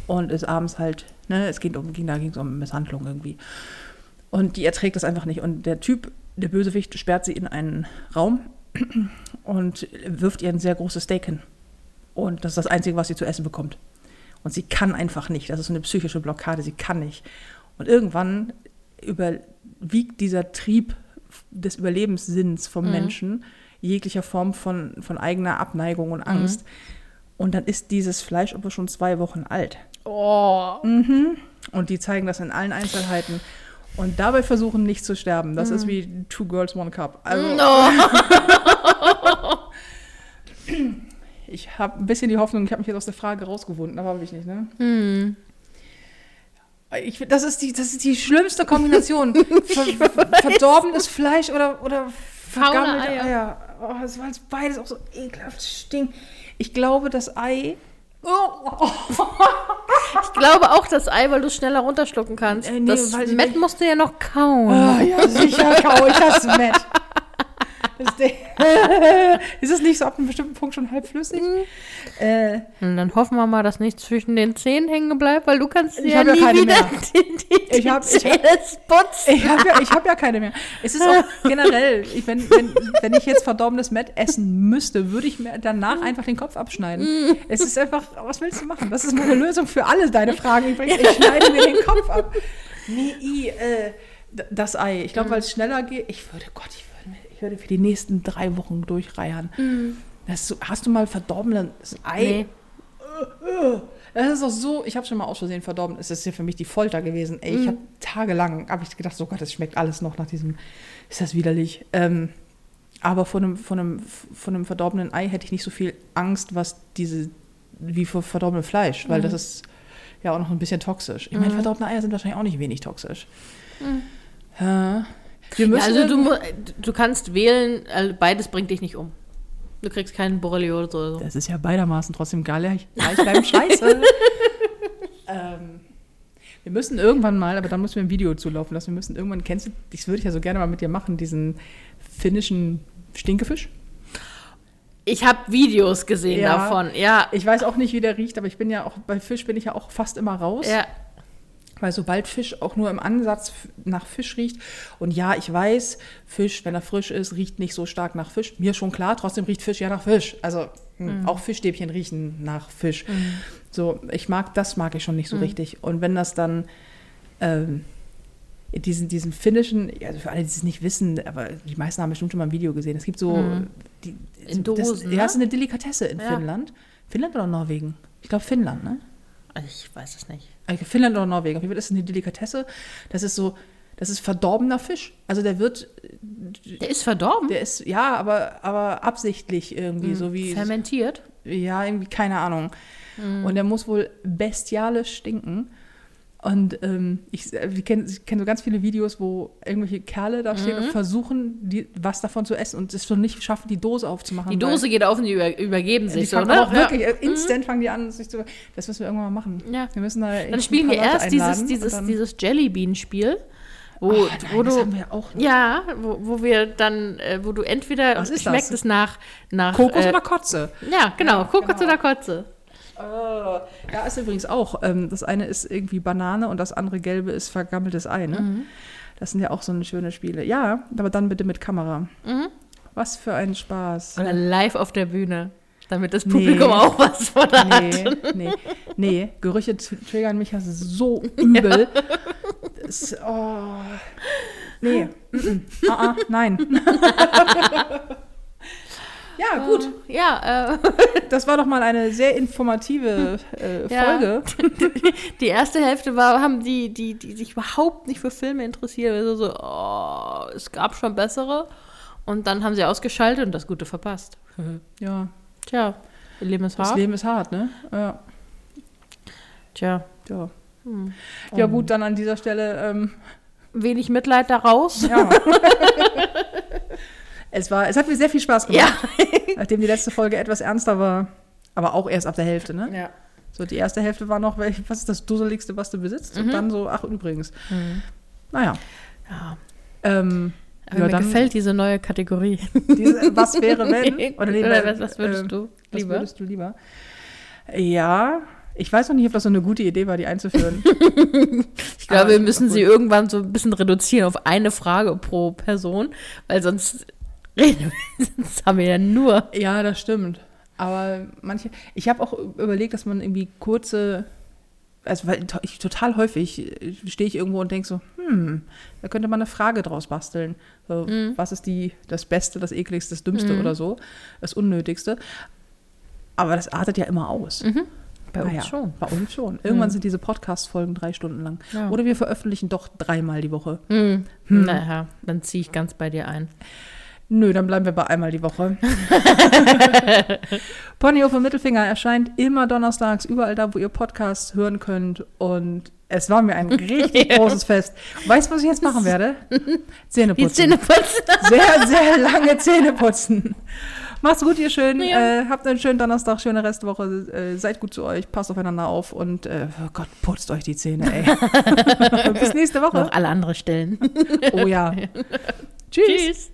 und ist abends halt, ne, es geht um, ging, da ging es um Misshandlung irgendwie. Und die erträgt das einfach nicht. Und der Typ, der Bösewicht, sperrt sie in einen Raum und wirft ihr ein sehr großes Steak hin. Und das ist das Einzige, was sie zu essen bekommt. Und sie kann einfach nicht. Das ist so eine psychische Blockade. Sie kann nicht. Und irgendwann überwiegt dieser Trieb des Überlebenssinns vom Menschen jeglicher Form von, von eigener Abneigung und Angst. Und dann ist dieses Fleisch aber schon zwei Wochen alt. Oh. Und die zeigen das in allen Einzelheiten. Und dabei versuchen nicht zu sterben. Das ist wie Two Girls, One Cup. Also No. ich habe ein bisschen die Hoffnung, ich habe mich jetzt aus der Frage rausgewunden, aber habe ich nicht, ne? Hm. Ich, das, ist die, das ist die schlimmste Kombination. Ver, verdorbenes Fleisch oder, oder vergammelte Eier. Eier. Oh, das war jetzt beides auch so ekelhaft stinkt. Ich glaube, das Ei. Oh, Ich glaube auch das Ei, weil du es schneller runterschlucken kannst. Äh, nee, das nicht. musst du ja noch kauen. Ah, ja, sicher, kau ich das Mett. Ist es nicht so ab einem bestimmten Punkt schon halbflüssig? Äh, Und dann hoffen wir mal, dass nichts zwischen den Zähnen hängen bleibt, weil du kannst Ich ja ja nie keine wieder mehr. die, die, die Ich hab- ich hab- Zähne putzen. ich habe ja, ich hab ja keine mehr. Es ist auch generell, ich, wenn, wenn, wenn ich jetzt verdorbenes Mett essen müsste, würde ich mir danach einfach den Kopf abschneiden. Es ist einfach, was willst du machen? Das ist meine Lösung für alle deine Fragen. übrigens. Ich schneide mir den Kopf ab. Nee, i, äh, das Ei. Ich glaube, weil es schneller geht. Ich würde, Gott, ich ich würde für die nächsten drei Wochen durchreiern. Das ist so, hast du mal verdorbenes Ei? Nee. Das ist auch so, ich habe schon mal aus Versehen verdorben. Es ist ja für mich die Folter gewesen. Ey, ich habe tagelang, habe ich gedacht, so Gott, das schmeckt alles noch nach diesem, ist das widerlich. Ähm, aber von einem, von, einem, von einem verdorbenen Ei hätte ich nicht so viel Angst, was diese, wie vor verdorbenem Fleisch, weil das ist ja auch noch ein bisschen toxisch. Ich meine, verdorbene Eier sind wahrscheinlich auch nicht wenig toxisch. Ja. Wir Ja, müssen also du, du kannst wählen, also beides bringt dich nicht um. Du kriegst keinen Borreliose oder so. Das ist ja beidermaßen trotzdem gleich, gleich beim Scheiße. ähm, wir müssen irgendwann mal, aber dann müssen wir ein Video zulaufen lassen. Wir müssen irgendwann, kennst du, das würde ich ja so gerne mal mit dir machen, diesen finnischen Stinkefisch. Ich habe Videos gesehen Ja. davon. Ja, Ich weiß auch nicht, wie der riecht, aber ich bin ja auch, bei Fisch bin ich ja auch fast immer raus. ja. Weil sobald Fisch auch nur im Ansatz nach Fisch riecht, und ja, ich weiß, Fisch, wenn er frisch ist, riecht nicht so stark nach Fisch. Mir schon klar, trotzdem riecht Fisch ja nach Fisch. Also hm, auch Fischstäbchen riechen nach Fisch. So, ich mag, das mag ich schon nicht so richtig. Und wenn das dann ähm, diesen, diesen finnischen, also für alle, die es nicht wissen, aber die meisten haben bestimmt schon mal ein Video gesehen. Es gibt so die, In das, Dosen, Ja, ne? es ist eine Delikatesse in Ja. Finnland. Finnland oder Norwegen? Ich glaube Finnland, ne? Ich weiß es nicht. Also Finnland oder Norwegen. Auf jeden Fall ist es eine Delikatesse. Das ist so, Das ist verdorbener Fisch. Also der wird, Der ist verdorben. der ist, ja, aber, aber absichtlich irgendwie, so wie, Fermentiert. ja, irgendwie, keine Ahnung. Und der muss wohl bestialisch stinken. Und ähm, ich, ich kenne kenn so ganz viele Videos, wo irgendwelche Kerle da stehen und versuchen, die, was davon zu essen und es schon nicht schaffen, die Dose aufzumachen. Die Dose geht auf und die über, übergeben Die sich so, fangen ne? auch wirklich, Ja. äh, instant fangen die an, sich zu. Das müssen wir irgendwann mal machen. Ja. Wir müssen da Dann spielen wir erst dieses, dieses, dieses Jellybean-Spiel, wo, Oh, nein, wo das du. haben wir auch. noch. Ja, wo, wo wir dann, äh, wo du entweder Was ist schmeckt das? es nach, nach Kokos äh, oder Kotze? Ja, genau, Ja, Kokos genau. oder Kotze. Oh, ja, ist übrigens auch. Ähm, das eine ist irgendwie Banane und das andere gelbe ist vergammeltes Ei. Ne? Mhm. Das sind ja auch so eine schöne Spiele. Ja, aber dann bitte mit Kamera. Mhm. Was für ein Spaß. Oder live auf der Bühne, damit das Nee. Publikum auch was von hat. Nee, nee, nee, Gerüche triggern mich ja so übel. Das, oh, nee, ah, ah, nein. ja, gut. Ja, äh, Das war doch mal eine sehr informative äh, Ja. Folge. die erste Hälfte war, haben die, die, die sich überhaupt nicht für Filme interessiert. Also so, oh, es gab schon bessere. Und dann haben sie ausgeschaltet und das Gute verpasst. Ja, Tja, ihr Leben ist das hart. Leben ist hart, ne? Ja, Tja, ja. hm. ja gut, dann an dieser Stelle, ähm, wenig Mitleid daraus. ja. es, war, es hat mir sehr viel Spaß gemacht, Ja. nachdem die letzte Folge etwas ernster war. Aber auch erst ab der Hälfte, ne? ja. So, die erste Hälfte war noch, was ist das Dusseligste, was du besitzt? Mhm. Und dann so, ach, übrigens. Hm. Naja. ja. Ähm, Aber ja, mir dann gefällt diese neue Kategorie. diese, was wäre, wenn? nee, Oder was, was würdest äh, du Was lieber? würdest du lieber? Ja, ich weiß noch nicht, ob das so eine gute Idee war, die einzuführen. Ich glaube, wir müssen sie irgendwann so ein bisschen reduzieren auf eine Frage pro Person, weil sonst reden wir, sonst haben wir ja nur. ja, das stimmt. Aber manche, ich habe auch überlegt, dass man irgendwie kurze, also weil ich total häufig äh, stehe ich irgendwo und denke so, hm, da könnte man eine Frage draus basteln. So, Mhm. Was ist die, das Beste, das Ekligste, das Dümmste oder so, das Unnötigste. Aber das artet ja immer aus. Bei Naja, uns schon. Bei uns schon. Irgendwann sind diese Podcast-Folgen drei Stunden lang. Ja. Oder wir veröffentlichen doch dreimal die Woche. Hm. Naja, dann ziehe ich ganz bei dir ein. Nö, dann bleiben wir bei einmal die Woche. Ponyhof und Mittelfinger erscheint immer donnerstags, überall da, wo ihr Podcasts hören könnt. Und es war mir ein richtig großes Fest. Weißt du, was ich jetzt machen werde? Zähne Die putzen. Zähne putzen. Sehr, sehr lange Zähne putzen. Macht's gut, ihr schön. Ja. Äh, habt einen schönen Donnerstag, schöne Restwoche. Äh, seid gut zu euch, passt aufeinander auf und äh, oh Gott, putzt euch die Zähne, ey. Bis nächste Woche. Noch alle andere Stellen. Oh ja. Tschüss. Tschüss.